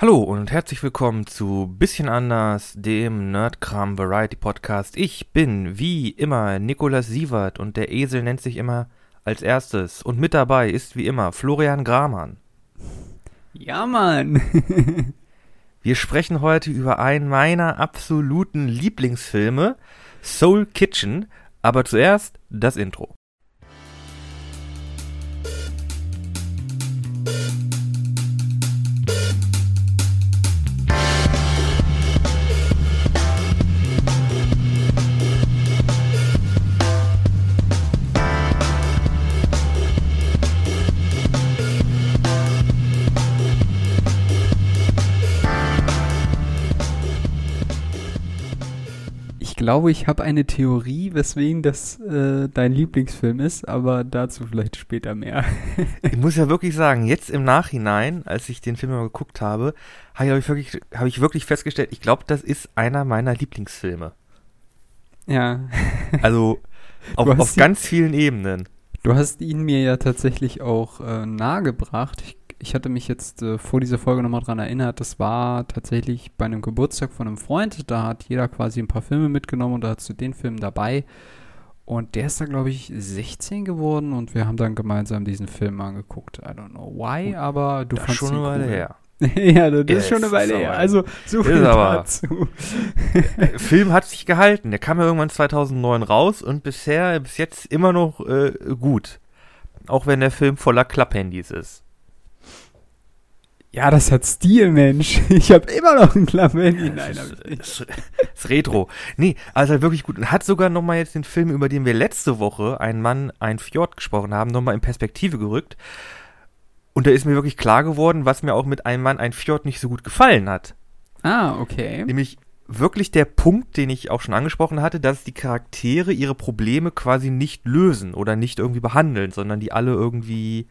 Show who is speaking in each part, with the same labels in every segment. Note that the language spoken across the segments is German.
Speaker 1: Hallo und herzlich willkommen zu Bisschen anders, dem Nerdkram Variety Podcast. Ich bin wie immer Nikolas Sievert und der Esel nennt sich immer als erstes. Und mit dabei ist wie immer Florian Gramann.
Speaker 2: Ja, Mann.
Speaker 1: Wir sprechen heute über einen meiner absoluten Lieblingsfilme, Soul Kitchen. Aber zuerst das Intro.
Speaker 2: Glaube, ich habe eine Theorie, weswegen das äh, dein Lieblingsfilm ist, aber dazu vielleicht später mehr.
Speaker 1: Ich muss ja wirklich sagen, jetzt im Nachhinein, als ich den Film mal geguckt habe, habe ich, wirklich, hab ich wirklich festgestellt, ich glaube, das ist einer meiner Lieblingsfilme.
Speaker 2: ja.
Speaker 1: Also auf, auf ganz vielen Ebenen.
Speaker 2: Du hast ihn mir ja tatsächlich auch äh, nahegebracht. Ich, ich hatte mich jetzt äh, vor dieser Folge nochmal dran erinnert. Das war tatsächlich bei einem Geburtstag von einem Freund. Da hat jeder quasi ein paar Filme mitgenommen und da hast du den Film dabei. Und der ist da, glaube ich, 16 geworden und wir haben dann gemeinsam diesen Film angeguckt. I don't know why, aber du
Speaker 1: Das
Speaker 2: fandst
Speaker 1: schon
Speaker 2: ihn
Speaker 1: eine Weile
Speaker 2: cool.
Speaker 1: her.
Speaker 2: ja, das
Speaker 1: Ja,
Speaker 2: ist schon eine Weile her. Also, so viel dazu.
Speaker 1: Der Film hat sich gehalten. Der kam ja irgendwann 2009 raus und bisher, bis jetzt immer noch äh, gut. Auch wenn der Film voller Klapphandys ist.
Speaker 2: Ja, das hat Stil, Mensch. Ich habe immer noch ein Klammhandy. Nein,
Speaker 1: das ist, ist Retro. Nee, also halt wirklich gut. Und hat sogar nochmal jetzt den Film, über den wir letzte Woche, ein Mann, ein Fjord gesprochen haben, nochmal in Perspektive gerückt. Und da ist mir wirklich klar geworden, was mir auch mit einem Mann, ein Fjord nicht so gut gefallen hat.
Speaker 2: Ah, okay.
Speaker 1: Nämlich wirklich der Punkt, den ich auch schon angesprochen hatte, dass die Charaktere ihre Probleme quasi nicht lösen oder nicht irgendwie behandeln, sondern die alle irgendwie.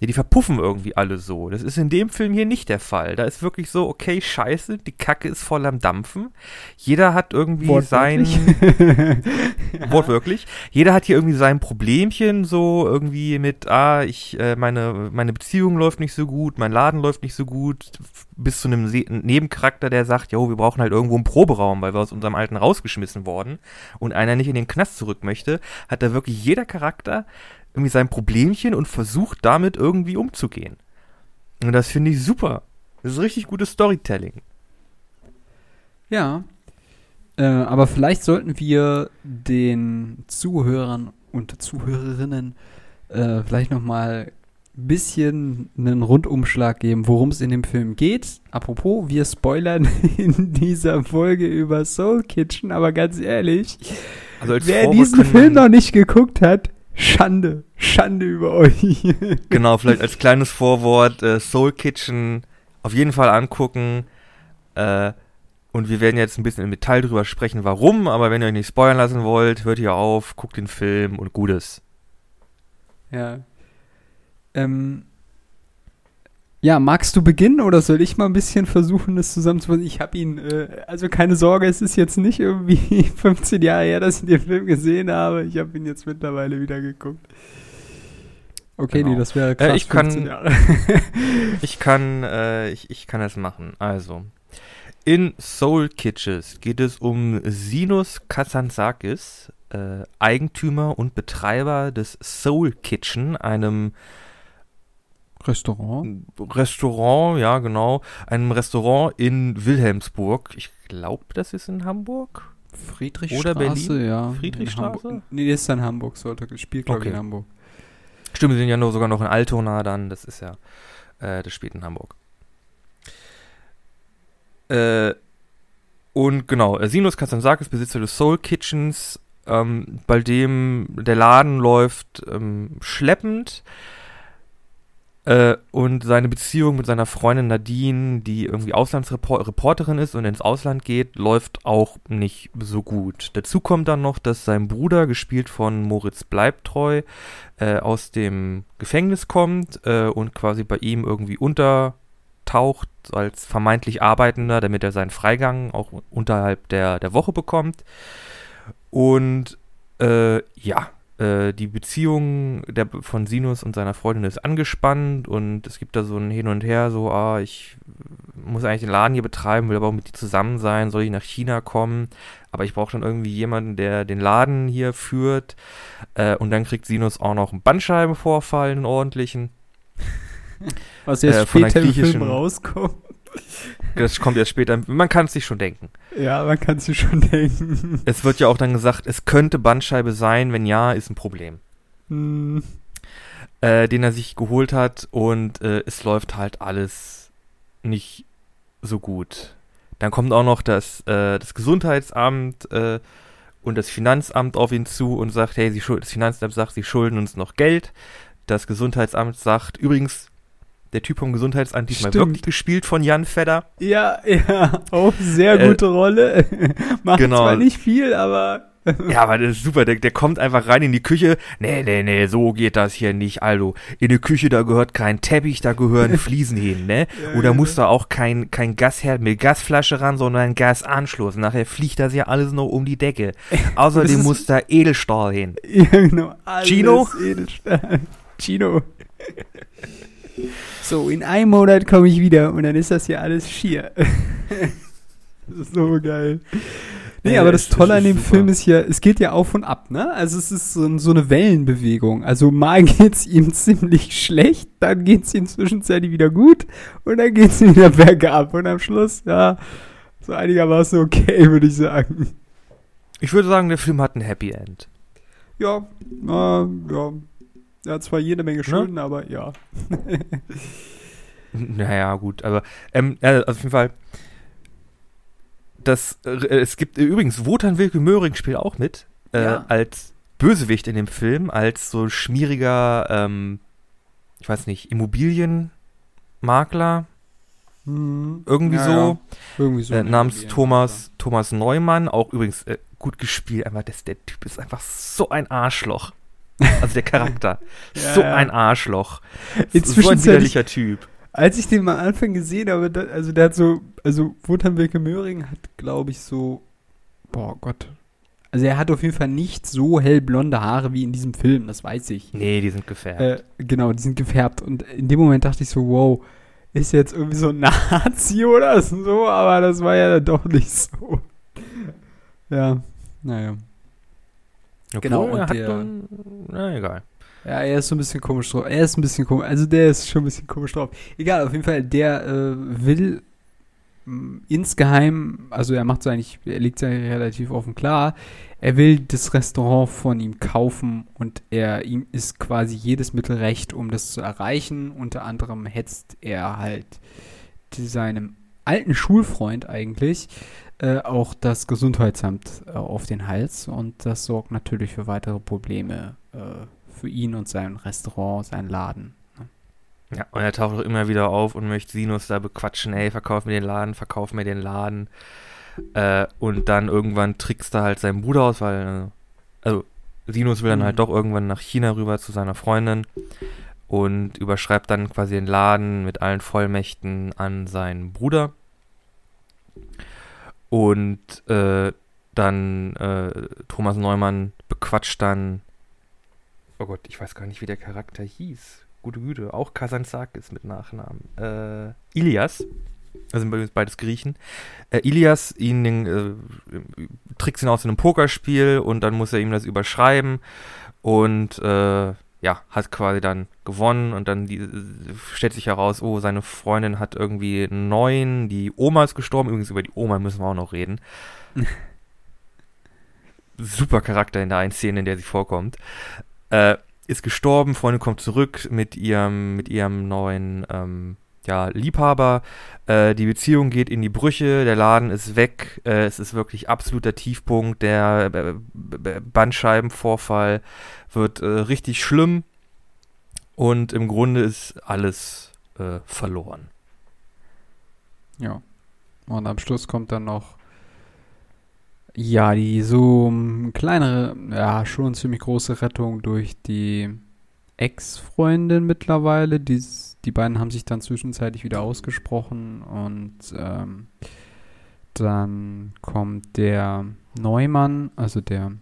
Speaker 1: Ja, die verpuffen irgendwie alle so. Das ist in dem Film hier nicht der Fall. Da ist wirklich so, okay, scheiße, die Kacke ist voll am Dampfen. Jeder hat irgendwie sein. Wortwörtlich. Jeder hat hier irgendwie sein Problemchen, so irgendwie mit, ah, ich, äh, meine, meine Beziehung läuft nicht so gut, mein Laden läuft nicht so gut, bis zu einem Se Nebencharakter, der sagt, jo, wir brauchen halt irgendwo einen Proberaum, weil wir aus unserem alten rausgeschmissen worden und einer nicht in den Knast zurück möchte, hat da wirklich jeder Charakter irgendwie sein Problemchen und versucht damit irgendwie umzugehen. Und das finde ich super. Das ist richtig gutes Storytelling.
Speaker 2: Ja. Äh, aber vielleicht sollten wir den Zuhörern und Zuhörerinnen äh, vielleicht nochmal ein bisschen einen Rundumschlag geben, worum es in dem Film geht. Apropos, wir spoilern in dieser Folge über Soul Kitchen, aber ganz ehrlich,
Speaker 1: Also als
Speaker 2: wer diesen Film noch nicht geguckt hat, Schande, Schande über euch.
Speaker 1: Genau, vielleicht als kleines Vorwort äh, Soul Kitchen auf jeden Fall angucken. Äh, und wir werden jetzt ein bisschen im Detail drüber sprechen, warum. Aber wenn ihr euch nicht spoilern lassen wollt, hört hier auf, guckt den Film und Gutes.
Speaker 2: Ja. Ähm. Ja, magst du beginnen oder soll ich mal ein bisschen versuchen, das zusammenzufassen? Ich habe ihn, äh, also keine Sorge, es ist jetzt nicht irgendwie 15 Jahre her, dass ich den Film gesehen habe. Ich habe ihn jetzt mittlerweile wieder geguckt. Okay,
Speaker 1: Genau.
Speaker 2: nee, das wäre krass.
Speaker 1: ich kann-
Speaker 2: 15 Jahre.
Speaker 1: Ich kann, äh, ich, ich kann es machen. Also, in Soul Kitches geht es um Sinus Kazantzakis, äh, Eigentümer und Betreiber des Soul Kitchen, einem
Speaker 2: Restaurant?
Speaker 1: Restaurant, ja genau, einem Restaurant in Wilhelmsburg. Ich glaube, das ist in Hamburg.
Speaker 2: Friedrichstraße,
Speaker 1: Oder Berlin?
Speaker 2: ja.
Speaker 1: Friedrichstraße?
Speaker 2: Nee, das ist in Hamburg, sollte spielt, glaube ich,
Speaker 1: Okay.
Speaker 2: in Hamburg.
Speaker 1: Stimmt, wir sind ja nur sogar noch in Altona dann, das ist ja, äh, das spielt in Hamburg. Äh, und genau, äh, Sinus Kazantzakis, Besitzer des Soul Kitchens, ähm, bei dem der Laden läuft ähm, schleppend äh, und seine Beziehung mit seiner Freundin Nadine, die irgendwie Auslandsreporterin ist und ins Ausland geht, läuft auch nicht so gut. Dazu kommt dann noch, dass sein Bruder, gespielt von Moritz Bleibtreu, äh, aus dem Gefängnis kommt äh, und quasi bei ihm irgendwie untertaucht als vermeintlich Arbeitender, damit er seinen Freigang auch unterhalb der, der Woche bekommt. Und äh, ja, äh, die Beziehung der, von Sinus und seiner Freundin ist angespannt und es gibt da so ein Hin und Her, so, ah, ich muss eigentlich den Laden hier betreiben, will aber auch mit dir zusammen sein, soll ich nach China kommen, aber ich brauche dann irgendwie jemanden, der den Laden hier führt äh, und dann kriegt Sinus auch noch einen Bandscheibenvorfall, einen ordentlichen.
Speaker 2: Was jetzt
Speaker 1: Äh,
Speaker 2: später im Film rauskommt.
Speaker 1: Das kommt erst später, man kann es sich schon denken.
Speaker 2: Ja, man kann sich schon denken.
Speaker 1: Es wird ja auch dann gesagt, es könnte Bandscheibe sein, wenn ja, ist ein Problem.
Speaker 2: Hm,
Speaker 1: äh, den er sich geholt hat und äh, es läuft halt alles nicht so gut. Dann kommt auch noch das, äh, das Gesundheitsamt äh, und das Finanzamt auf ihn zu und sagt, hey, das Finanzamt sagt, sie schulden uns noch Geld. Das Gesundheitsamt sagt, übrigens, der Typ vom Gesundheitsamt diesmal
Speaker 2: Stimmt.
Speaker 1: wirklich gespielt von Jan Fedder.
Speaker 2: ja, ja, auch sehr
Speaker 1: Äh,
Speaker 2: gute Rolle. Macht
Speaker 1: genau.
Speaker 2: zwar nicht viel, aber
Speaker 1: Ja, aber das ist super. Der, der kommt einfach rein in die Küche. Nee, nee, nee, so geht das hier nicht. Also, in die Küche, da gehört kein Teppich, da gehören Fliesen hin, ne? Oder muss da auch kein, kein Gasherd mit Gasflasche ran, sondern ein Gasanschluss. Nachher fliegt das ja alles noch um die Decke. Außerdem muss da Edelstahl hin.
Speaker 2: ja, genau. Alles
Speaker 1: Gino?
Speaker 2: Edelstahl. Gino. So, in einem Monat komme ich wieder und dann ist das hier alles schier. das ist so geil. Nee,
Speaker 1: Ja,
Speaker 2: aber das
Speaker 1: es- es
Speaker 2: Tolle an dem
Speaker 1: super.
Speaker 2: Film ist ja, es geht ja auf und ab, ne? Also es ist so, so eine Wellenbewegung. Also mal geht's ihm ziemlich schlecht, dann geht's ihm zwischenzeitlich wieder gut und dann geht's ihm wieder bergab. Und am Schluss, ja, so einigermaßen okay, würde ich sagen.
Speaker 1: Ich würde sagen, der Film hat ein Happy End.
Speaker 2: Ja, äh, ja. Er hat zwar jede Menge Schulden, aber ja.
Speaker 1: Naja, gut, aber ähm, ja, auf jeden Fall. Das, äh, es gibt äh, übrigens, Wotan Wilke Möhring spielt auch mit, äh,
Speaker 2: Ja.
Speaker 1: als Bösewicht in dem Film, als so schmieriger, ähm, ich weiß nicht, Immobilienmakler, irgendwie
Speaker 2: Ja,
Speaker 1: so,
Speaker 2: ja. Irgendwie so.
Speaker 1: äh, namens. Thomas, Thomas Neumann, auch übrigens äh, gut gespielt, einfach das, der Typ ist einfach so ein Arschloch. Also der Charakter,
Speaker 2: Ja,
Speaker 1: so ein Arschloch,
Speaker 2: Inzwischen
Speaker 1: so ein
Speaker 2: er
Speaker 1: widerlicher Typ.
Speaker 2: Als ich den mal Anfang gesehen habe, da, also der hat so, also Wotan Wilke Möhring hat, glaube ich, so, boah Gott. Also er hat auf jeden Fall nicht so hellblonde Haare wie in diesem Film, das weiß ich.
Speaker 1: Nee, die sind gefährdet.
Speaker 2: Äh, genau, die sind gefärbt. Und in dem Moment dachte ich so, wow, ist jetzt irgendwie so ein Nazi oder so, aber das war ja dann doch nicht so. Ja, naja. Genau,
Speaker 1: Obwohl, er
Speaker 2: und der-
Speaker 1: na egal.
Speaker 2: Ja, er ist so ein bisschen komisch drauf. Er ist ein bisschen komisch. Also der ist schon ein bisschen komisch drauf. Egal, auf jeden Fall, der äh, will mh, insgeheim, also er macht es eigentlich, er legt es ja relativ offen klar, er will das Restaurant von ihm kaufen und er ihm ist quasi jedes Mittel recht, um das zu erreichen. Unter anderem hetzt er halt seinem alten Schulfreund eigentlich äh, auch das Gesundheitsamt äh, auf den Hals und das sorgt natürlich für weitere Probleme äh, für ihn und sein Restaurant, sein Laden.
Speaker 1: Ja, und er taucht auch immer wieder auf und möchte Sinus da bequatschen, ey, verkauf mir den Laden, verkauf mir den Laden. Äh, und dann irgendwann trickst er halt seinen Bruder aus, weil, äh, also Sinus will dann
Speaker 2: Mhm.
Speaker 1: halt doch irgendwann nach China rüber zu seiner Freundin und überschreibt dann quasi den Laden mit allen Vollmächten an seinen Bruder. Und äh, dann äh, Thomas Neumann bequatscht dann, oh Gott, ich weiß gar nicht, wie der Charakter hieß. Gute Güte, auch Kazantzakis mit Nachnamen. Äh, Ilias, also sind beides- beides Griechen. Äh, Ilias ihn äh, trickst ihn aus einem Pokerspiel und dann muss er ihm das überschreiben und äh, ja, hat quasi dann gewonnen und dann die, stellt sich heraus, oh, seine Freundin hat irgendwie einen neuen, die Oma ist gestorben, übrigens über die Oma müssen wir auch noch reden. Super Charakter in der einen Szene, in der sie vorkommt. Äh, ist gestorben, Freundin kommt zurück mit ihrem, mit ihrem neuen ähm, ja, Liebhaber. Äh, die Beziehung geht in die Brüche, der Laden ist weg. Äh, es ist wirklich absoluter Tiefpunkt. Der äh, Bandscheibenvorfall wird äh, richtig schlimm. Und im Grunde ist alles äh, verloren.
Speaker 2: Ja. Und am Schluss kommt dann noch, ja, die so ähm, kleinere, ja, schon ziemlich große Rettung durch die Ex-Freundin mittlerweile. Die, die beiden haben sich dann zwischenzeitlich wieder ausgesprochen und ähm, dann kommt der Neumann, also der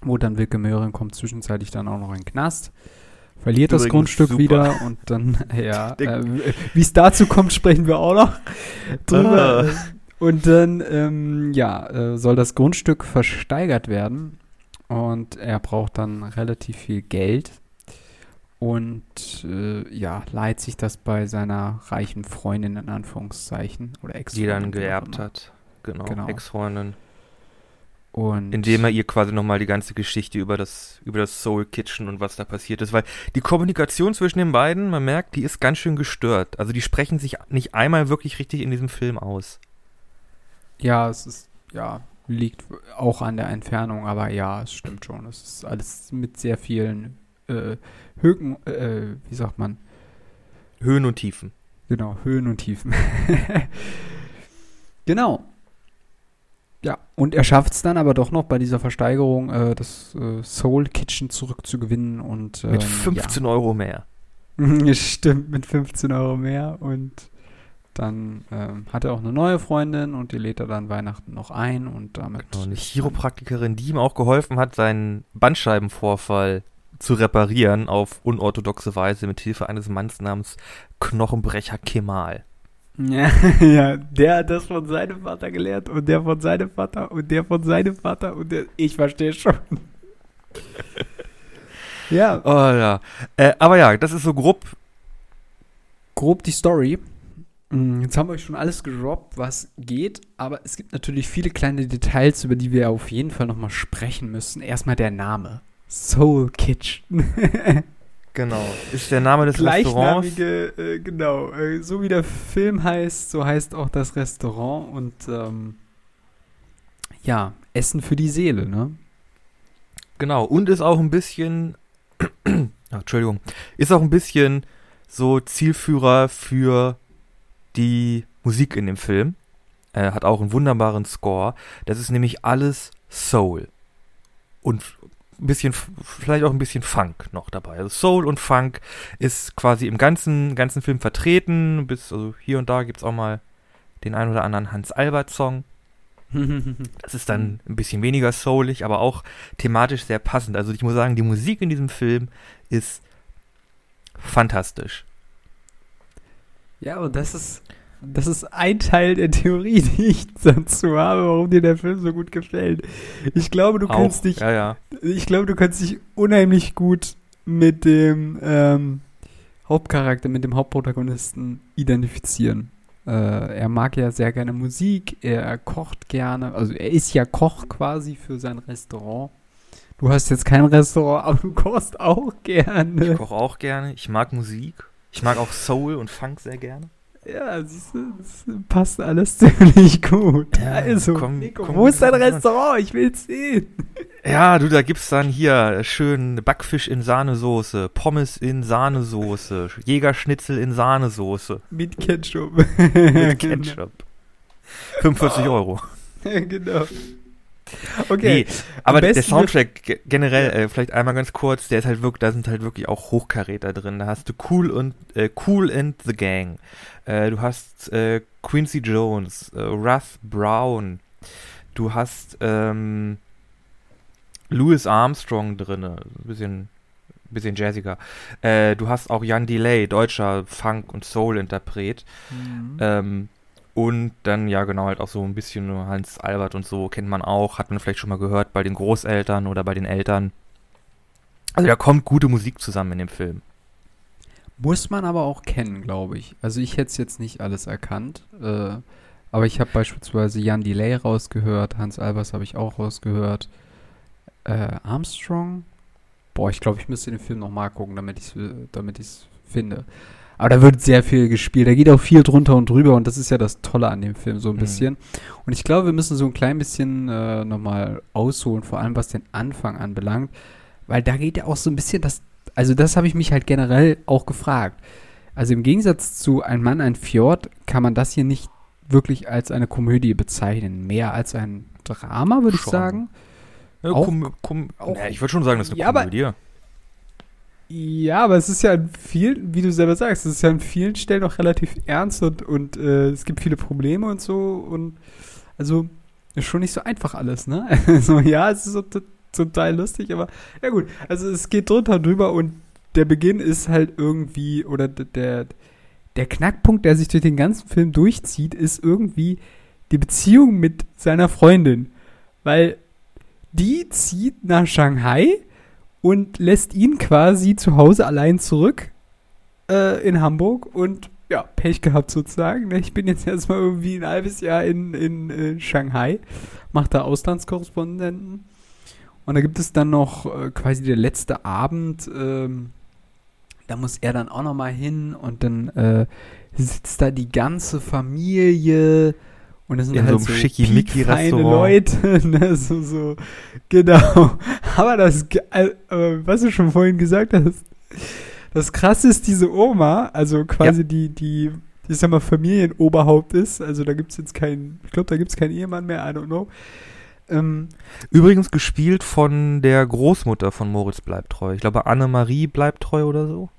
Speaker 2: wo dann Wilke Möhring kommt zwischenzeitlich dann auch noch in den Knast. Verliert das
Speaker 1: Übrigens
Speaker 2: Grundstück
Speaker 1: super.
Speaker 2: wieder und dann, ja, äh, wie es dazu kommt, sprechen wir auch noch drüber. Und dann, ähm, ja, äh, soll das Grundstück versteigert werden und er braucht dann relativ viel Geld und äh, ja, leiht sich das bei seiner reichen Freundin in Anführungszeichen oder ex
Speaker 1: Die dann geerbt hat. Genau,
Speaker 2: Genau.
Speaker 1: Ex-Freundin.
Speaker 2: Und
Speaker 1: Indem er ihr quasi nochmal die ganze Geschichte über das, über das Soul Kitchen und was da passiert ist. Weil die Kommunikation zwischen den beiden, man merkt, die ist ganz schön gestört. Also die sprechen sich nicht einmal wirklich richtig in diesem Film aus.
Speaker 2: ja, es ist, ja, liegt auch an der Entfernung, aber ja, es stimmt schon. Es ist alles mit sehr vielen äh, Höhen, äh, wie sagt man,
Speaker 1: Höhen und Tiefen.
Speaker 2: Genau, Höhen und Tiefen. genau. Ja, und er schafft es dann aber doch noch bei dieser Versteigerung, äh, das äh, Soul Kitchen zurückzugewinnen und ähm,
Speaker 1: Mit 15 Euro mehr.
Speaker 2: Ja. Stimmt, mit 15 Euro mehr und dann ähm, hat er auch eine neue Freundin und die lädt er dann Weihnachten noch ein und damit.
Speaker 1: Genau, eine Chiropraktikerin, die ihm auch geholfen hat, seinen Bandscheibenvorfall zu reparieren auf unorthodoxe Weise mit Hilfe eines Manns namens Knochenbrecher Kemal.
Speaker 2: Ja, ja, der hat das von seinem Vater gelernt und der von seinem Vater und der von seinem Vater und der. Ich verstehe schon. ja,
Speaker 1: Oh ja. Äh, aber ja, das ist so grob.
Speaker 2: grob die Story. Mm, Jetzt haben wir euch schon alles gedroppt, was geht, aber es gibt natürlich viele kleine Details, über die wir auf jeden Fall nochmal sprechen müssen. Erstmal der Name. Soul Kitchen.
Speaker 1: Genau. Ist der Name des Restaurants.
Speaker 2: Äh, genau. Äh, so wie der Film heißt, so heißt auch das Restaurant und ähm, ja, Essen für die Seele, ne?
Speaker 1: Genau. Und ist auch ein bisschen. Entschuldigung. Ist auch ein bisschen so Zielführer für die Musik in dem Film. Äh, hat auch einen wunderbaren Score. Das ist nämlich alles Soul. Und ein bisschen, vielleicht auch ein bisschen Funk noch dabei. Also Soul und Funk ist quasi im ganzen, ganzen Film vertreten. Bis, also hier und da gibt es auch mal den ein oder anderen Hans-Albert-Song. Das ist dann ein bisschen weniger soulig, aber auch thematisch sehr passend. Also ich muss sagen, die Musik in diesem Film ist fantastisch.
Speaker 2: Ja, und das ist, das ist ein Teil der Theorie, die ich dazu habe, warum dir der Film so gut gefällt. Ich glaube, du
Speaker 1: Auch,
Speaker 2: kannst dich,
Speaker 1: ja, ja.
Speaker 2: ich glaube, du kannst dich unheimlich gut mit dem ähm, Hauptcharakter, mit dem Hauptprotagonisten identifizieren. Äh, er mag ja sehr gerne Musik, er kocht gerne, also er ist ja Koch quasi für sein Restaurant. Du hast jetzt kein Restaurant, aber du kochst auch
Speaker 1: Ich
Speaker 2: gerne.
Speaker 1: koche auch gerne. Ich mag Musik. Ich mag auch Soul und Funk sehr gerne.
Speaker 2: Ja, siehst du, das passt alles ziemlich gut.
Speaker 1: Ja,
Speaker 2: also,
Speaker 1: komm,
Speaker 2: Nico,
Speaker 1: komm,
Speaker 2: wo ist dein. Restaurant? Ich will's sehen.
Speaker 1: Ja, du, da gibt's dann hier schön Backfisch in Sahnesoße, Pommes in Sahnesoße, Jägerschnitzel in Sahnesoße
Speaker 2: Mit Ketchup.
Speaker 1: mit Ketchup. 45 Euro.
Speaker 2: genau. Okay.
Speaker 1: Nee, aber der Soundtrack ge- generell, äh, vielleicht einmal ganz kurz, der ist halt wirklich, da sind halt wirklich auch Hochkaräter drin. Da hast du Cool und äh, Cool and the Gang. Äh, du hast äh, Quincy Jones, äh, Russ Brown. Du hast ähm, Louis Armstrong drin, ein bisschen, bisschen jazziger. Äh, du hast auch Jan Delay, deutscher Funk- und Soul-Interpret.
Speaker 2: Mhm.
Speaker 1: Ähm, und dann, ja, genau, halt auch so ein bisschen Hans Albert und so kennt man auch, hat man vielleicht schon mal gehört bei den Großeltern oder bei den Eltern. Also da kommt gute Musik zusammen in dem Film.
Speaker 2: Muss man aber auch kennen, glaube ich. Also ich hätte es jetzt nicht alles erkannt. Äh, aber ich habe beispielsweise Jan Delay rausgehört, Hans Albers habe ich auch rausgehört. Äh, Armstrong? Boah, ich glaube, ich müsste den Film nochmal gucken, damit ich es damit ich's finde. Aber da wird sehr viel gespielt. Da geht auch viel drunter und drüber und das ist ja das Tolle an dem Film so ein
Speaker 1: Mhm.
Speaker 2: bisschen. Und ich glaube, wir müssen so ein klein bisschen äh, nochmal ausholen, vor allem was den Anfang anbelangt. Weil da geht ja auch so ein bisschen das, also das habe ich mich halt generell auch gefragt. Also im Gegensatz zu Ein Mann, ein Fjord kann man das hier nicht wirklich als eine Komödie bezeichnen. Mehr als ein Drama, würde ich sagen.
Speaker 1: Ja,
Speaker 2: Auch-
Speaker 1: kom kom
Speaker 2: auch-
Speaker 1: ja, ich würde schon sagen, das ist eine
Speaker 2: Ja, aber-
Speaker 1: Komödie.
Speaker 2: Ja, aber es ist ja an vielen, wie du selber sagst, es ist ja an vielen Stellen auch relativ ernst und, und äh, es gibt viele Probleme und so und also ist schon nicht so einfach alles, ne? Also ja, es ist so t- total lustig, aber ja gut. Also es geht drunter drüber und der Beginn ist halt irgendwie, oder der, der Knackpunkt, der sich durch den ganzen Film durchzieht, ist irgendwie die Beziehung mit seiner Freundin. Weil die zieht nach Shanghai und lässt ihn quasi zu Hause allein zurück äh, in Hamburg und ja, Pech gehabt sozusagen. Ne? Ich bin jetzt erstmal irgendwie ein halbes Jahr in, in, in äh, Shanghai, mache da Auslandskorrespondenten. Und da gibt es dann noch äh, quasi der letzte Abend, ähm, da muss er dann auch noch mal hin und dann äh, sitzt da die ganze Familie und das sind
Speaker 1: In
Speaker 2: halt
Speaker 1: so
Speaker 2: so
Speaker 1: Schickimicki-Restaurant.
Speaker 2: Leute, ne, so, so, genau. Aber das, was du schon vorhin gesagt hast, das krasse ist diese Oma, also quasi die, die, ich sag mal, Familienoberhaupt ist, also da gibt's jetzt keinen, ich glaube, da gibt's keinen Ehemann mehr, I don't know. Ähm,
Speaker 1: Übrigens gespielt von der Großmutter von Moritz bleibt treu. Ich glaube, Annemarie bleibt treu oder so.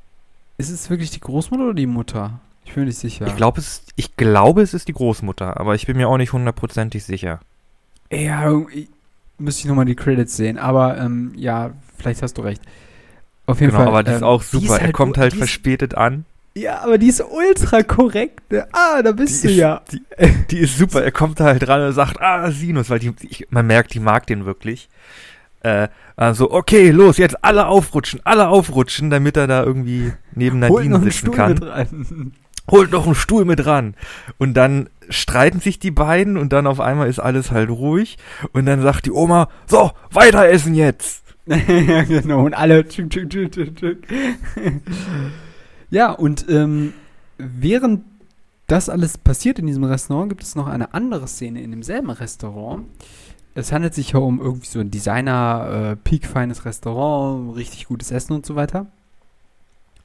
Speaker 2: ist es wirklich die Großmutter oder die Mutter? Ich bin mir nicht sicher.
Speaker 1: Ich, glaube, es, ich glaube, es ist die Großmutter, aber ich bin mir auch nicht hundertprozentig sicher.
Speaker 2: Ja, irgendwie müsste ich nochmal die Credits sehen, aber ähm, ja, vielleicht hast du recht. Auf jeden
Speaker 1: Genau,
Speaker 2: Fall.
Speaker 1: aber die ist
Speaker 2: ähm,
Speaker 1: auch
Speaker 2: die
Speaker 1: super.
Speaker 2: ist
Speaker 1: er kommt halt
Speaker 2: ist,
Speaker 1: verspätet an.
Speaker 2: Ja, aber die ist ultra korrekt. Ne? Ah, da bist
Speaker 1: Die
Speaker 2: du
Speaker 1: ist-
Speaker 2: ja.
Speaker 1: Die, die ist super. Er kommt da halt ran und sagt, ah, Sinus, weil die, ich, man merkt, die mag den wirklich. Äh, also, okay, los, jetzt alle aufrutschen, alle aufrutschen, damit er da irgendwie neben Nadine sitzen kann.
Speaker 2: rein.
Speaker 1: Holt noch einen Stuhl mit ran. Und dann streiten sich die beiden und dann auf einmal ist alles halt ruhig. Und dann sagt die Oma, so, weiter essen jetzt.
Speaker 2: ja, genau. Und alle. tschück, tschück, tschück, tschück, ja, und ähm, während das alles passiert in diesem Restaurant, gibt es noch eine andere Szene in demselben Restaurant. Es handelt sich ja um irgendwie so ein Designer, äh, peakfeines Restaurant, richtig gutes Essen und so weiter.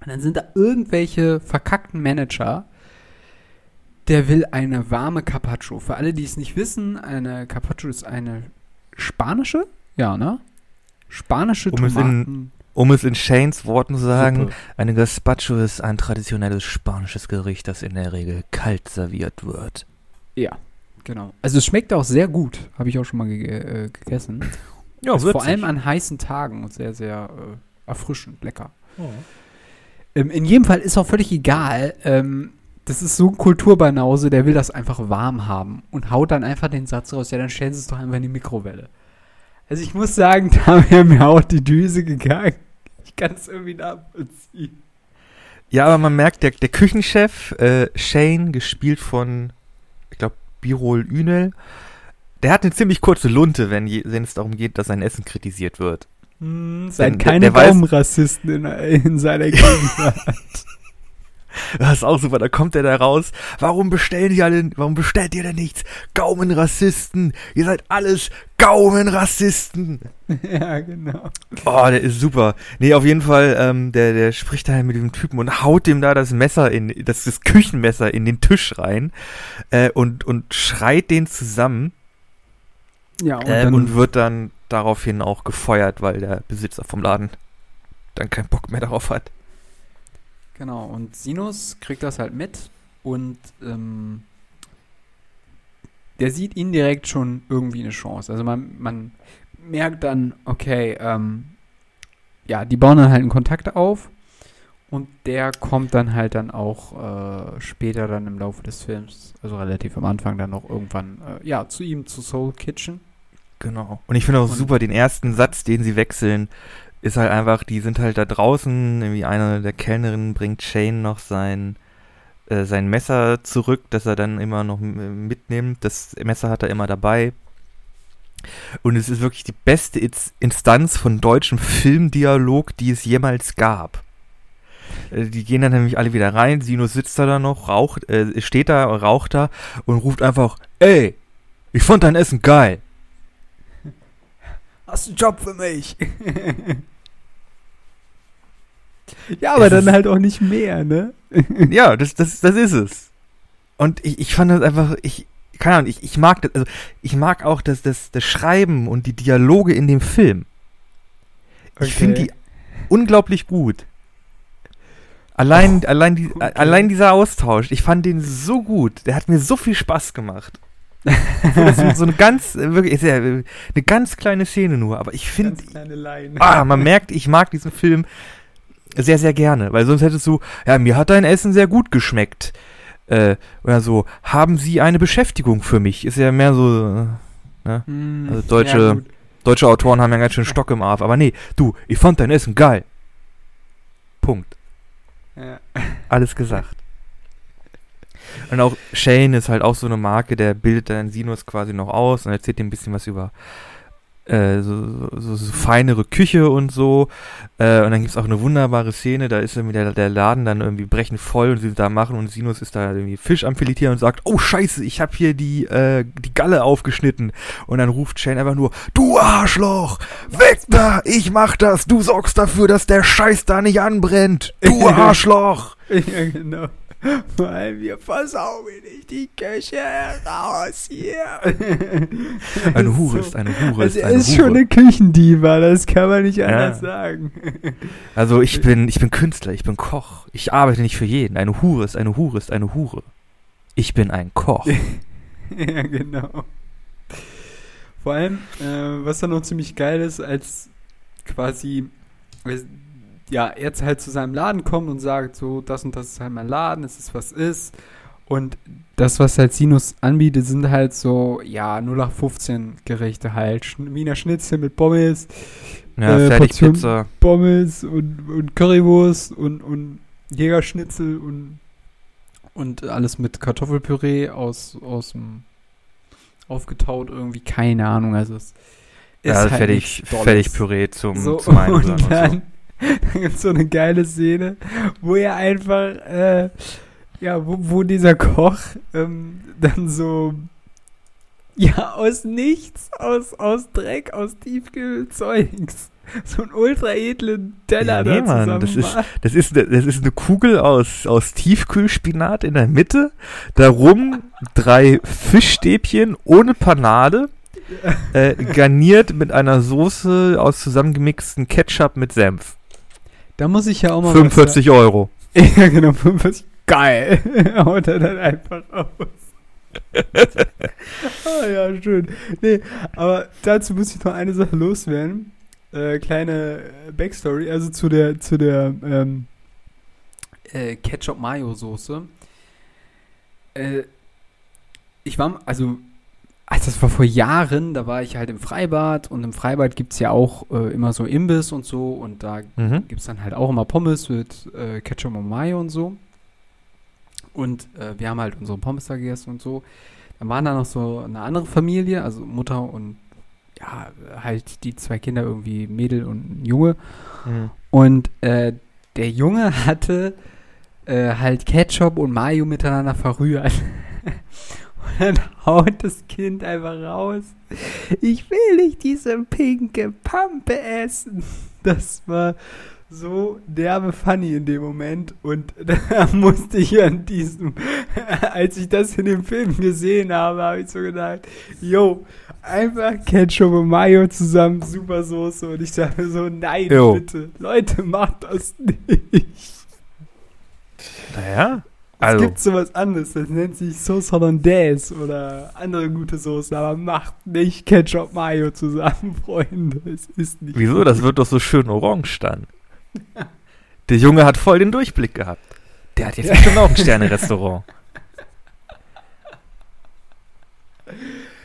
Speaker 2: Und dann sind da irgendwelche verkackten Manager, der will eine warme Carpaccio. Für alle, die es nicht wissen, eine Carpaccio ist eine spanische, ja, ne? Spanische
Speaker 1: Um es in
Speaker 2: Tomaten.
Speaker 1: Um es in Shanes Worten zu sagen,
Speaker 2: Suppe.
Speaker 1: eine Gazpacho ist ein traditionelles spanisches Gericht, das in der Regel kalt serviert wird.
Speaker 2: Ja, genau. Also es schmeckt auch sehr gut, habe ich auch schon mal ge äh, gegessen.
Speaker 1: Ja,
Speaker 2: Ist vor allem an heißen Tagen und sehr, sehr äh, erfrischend, lecker. Ähm, in jedem Fall ist auch völlig egal. Ähm, das ist so ein Kulturbanause, der will das einfach warm haben und haut dann einfach den Satz raus, ja, dann stellen Sie es doch einfach in die Mikrowelle. Also ich muss sagen, da wäre mir auch die Düse gegangen. Ich kann es irgendwie nachvollziehen.
Speaker 1: Ja, aber man merkt, der, der Küchenchef, äh, Shane, gespielt von, ich glaube, Birol Ünel, der hat eine ziemlich kurze Lunte, wenn, wenn es darum geht, dass sein Essen kritisiert wird.
Speaker 2: Hm, seid keine Gaumenrassisten in, in seiner Gegenwart.
Speaker 1: Das ist auch super, da kommt er da raus. Warum bestellen die alle, warum bestellt ihr denn nichts? Gaumenrassisten, ihr seid alles Gaumenrassisten.
Speaker 2: ja, genau.
Speaker 1: Oh, der ist super. Nee, auf jeden Fall, ähm, der, der spricht da mit dem Typen und haut dem da das Messer in, das, das Küchenmesser in den Tisch rein äh, und, und schreit den zusammen
Speaker 2: Ja, und
Speaker 1: äh,
Speaker 2: dann
Speaker 1: und wird dann daraufhin auch gefeuert, weil der Besitzer vom Laden dann keinen Bock mehr darauf hat.
Speaker 2: Genau, und Sinus kriegt das halt mit und ähm, der sieht indirekt schon irgendwie eine Chance. Also man, man merkt dann, okay, ähm, ja, die bauen dann halt einen Kontakt auf und der kommt dann halt dann auch äh, später dann im Laufe des Films, also relativ am Anfang dann noch irgendwann, äh, ja, zu ihm, zu Soul Kitchen.
Speaker 1: Genau. Und ich finde auch
Speaker 2: Und-
Speaker 1: super, den ersten Satz, den sie wechseln, ist halt einfach, die sind halt da draußen, irgendwie eine der Kellnerinnen bringt Shane noch sein, äh, sein Messer zurück, das er dann immer noch mitnimmt. Das Messer hat er immer dabei. Und es ist wirklich die beste Instanz von deutschem Filmdialog, die es jemals gab. Äh, Die gehen dann nämlich alle wieder rein, Sinus sitzt da dann noch, raucht, äh, steht da, raucht da und ruft einfach, ey, ich fand dein Essen geil.
Speaker 2: Hast einen Job für mich? ja, aber
Speaker 1: Es
Speaker 2: dann halt auch nicht mehr, ne?
Speaker 1: ja, das, das, das ist es. Und ich, ich fand das einfach, ich, keine Ahnung, ich, ich mag das, also ich mag auch das, das, das Schreiben und die Dialoge in dem Film. Ich finde die unglaublich gut. Allein,
Speaker 2: Och,
Speaker 1: allein, die,
Speaker 2: okay.
Speaker 1: allein dieser Austausch, ich fand den so gut. Der hat mir so viel Spaß gemacht. Ist so eine ganz, wirklich, ist ja eine ganz kleine Szene nur, aber ich finde, ah, man merkt, ich mag diesen Film sehr, sehr gerne, weil sonst hättest du, ja, mir hat dein Essen sehr gut geschmeckt. Äh, oder so, haben Sie eine Beschäftigung für mich? Ist ja mehr so, äh, ne? Mm, also deutsche, ja, deutsche Autoren haben ja ganz schön Stock im Arf, aber nee, du, ich fand dein Essen geil. Punkt. Ja. Alles gesagt. Und auch Shane ist halt auch so eine Marke, der bildet dann Sinus quasi noch aus und erzählt ihm ein bisschen was über äh, so, so, so, feinere Küche und so. Äh, und dann gibt es auch eine wunderbare Szene, da ist irgendwie der, der Laden dann irgendwie brechend voll und sie da machen und Sinus ist da irgendwie Fisch am Filetieren und sagt, oh scheiße, ich habe hier die, äh, die Galle aufgeschnitten. Und dann ruft Shane einfach nur, du Arschloch, weg da, ich mach das, du sorgst dafür, dass der Scheiß da nicht anbrennt, du Arschloch.
Speaker 2: ja, genau. Weil wir versauen nicht die Köche raus hier.
Speaker 1: Eine Hure ist eine Hure
Speaker 2: also
Speaker 1: ist eine
Speaker 2: ist Hure. schon eine Küchendiva, das kann man nicht anders ja. sagen.
Speaker 1: Also ich bin, ich bin Künstler, ich bin Koch. Ich arbeite nicht für jeden. Eine Hure ist eine Hure ist eine Hure. Ich bin ein Koch.
Speaker 2: ja, genau. Vor allem, äh, was dann noch ziemlich geil ist, als quasi ja, jetzt halt zu seinem Laden kommt und sagt, so, das und das ist halt mein Laden, es ist was ist. Und das, was halt Sinus anbietet, sind halt so, ja, 0815 Gerichte halt. Wiener Schnitzel mit Pommes.
Speaker 1: Ja, äh, Fertigpizza.
Speaker 2: Pommes und, und Currywurst und, und Jägerschnitzel und, und alles mit Kartoffelpüree aus, aus dem aufgetaut irgendwie, keine Ahnung. Also es
Speaker 1: ist ja, halt fertig, fertig Püree zum, so, zum und, dann, und so.
Speaker 2: da gibt es so eine geile Szene, wo er einfach, äh, ja, wo, wo dieser Koch ähm, dann so, ja, aus nichts, aus, aus Dreck, aus Tiefkühlzeugs, so einen ultra edlen Teller ja, nee, da Mann,
Speaker 1: das ist, das ist, das ist eine Kugel aus, aus Tiefkühlspinat in der Mitte, darum drei Fischstäbchen ohne Panade, äh, garniert mit einer Soße aus zusammengemixten Ketchup mit Senf.
Speaker 2: Da muss ich ja auch mal.
Speaker 1: 45 Euro.
Speaker 2: Ja, genau, 45. Geil. Haut er dann einfach aus. ah ja, schön. Nee, aber dazu muss ich noch eine Sache loswerden. Äh, kleine Backstory, also zu der, zu der ähm, äh, Ketchup-Mayo-Soße. Äh, ich war, also also das war vor Jahren, da war ich halt im Freibad und im Freibad gibt es ja auch äh, immer so Imbiss und so und da mhm. gibt es dann halt auch immer Pommes mit äh, Ketchup und Mayo und so. Und äh, wir haben halt unsere Pommes da gegessen und so. Dann waren da noch so eine andere Familie, also Mutter und ja, halt die zwei Kinder, irgendwie Mädel und ein Junge. Mhm. Und äh, der Junge hatte äh, halt Ketchup und Mayo miteinander verrührt. Und dann haut das Kind einfach raus. Ich will nicht diese pinke Pampe essen. Das war so derbe funny in dem Moment. Und da musste ich an diesem, als ich das in dem Film gesehen habe, habe ich so gedacht, yo, einfach Ketchup und Mayo zusammen, super Soße. Und ich dachte so, nein, yo. bitte, Leute, macht das nicht.
Speaker 1: Naja,
Speaker 2: also. Es gibt sowas anderes, das nennt sich Sauce Hollandaise oder andere gute Soßen, aber macht nicht Ketchup Mayo zusammen, Freunde. Es ist nicht.
Speaker 1: Wieso? Gut. Das wird doch so schön orange dann. Der Junge hat voll den Durchblick gehabt. Der hat jetzt bestimmt auch ein Sterne-Restaurant.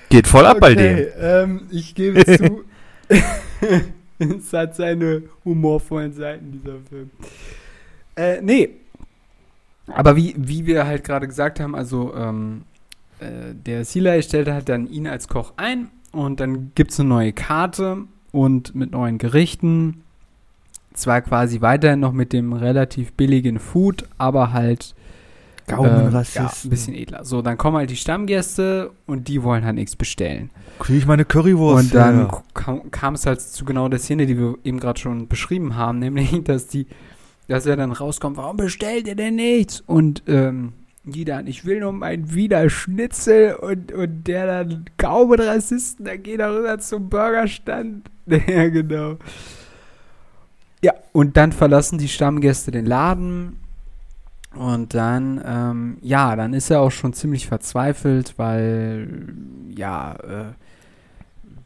Speaker 1: Geht voll ab okay, bei dem.
Speaker 2: Ähm, ich gebe zu, es hat seine humorvollen Seiten, dieser Film. Äh, nee, aber wie, wie wir halt gerade gesagt haben, also ähm, äh, der Sila stellte halt dann ihn als Koch ein und dann gibt es eine neue Karte und mit neuen Gerichten. Zwar quasi weiterhin noch mit dem relativ billigen Food, aber halt
Speaker 1: äh, ja,
Speaker 2: ein bisschen edler. So, dann kommen halt die Stammgäste und die wollen halt nichts bestellen.
Speaker 1: Kriege ich meine Currywurst?
Speaker 2: Und dann ja. kam, kam es halt zu genau der Szene, die wir eben gerade schon beschrieben haben, nämlich, dass die dass er dann rauskommt, warum bestellt ihr denn nichts? Und ähm, die dann, ich will nur mein Wiener Schnitzel und, und der dann kaum mit Rassisten, dann geht er rüber zum Burgerstand. ja, genau. Ja, und dann verlassen die Stammgäste den Laden Und dann, ähm, ja, dann ist er auch schon ziemlich verzweifelt, weil, ja, äh,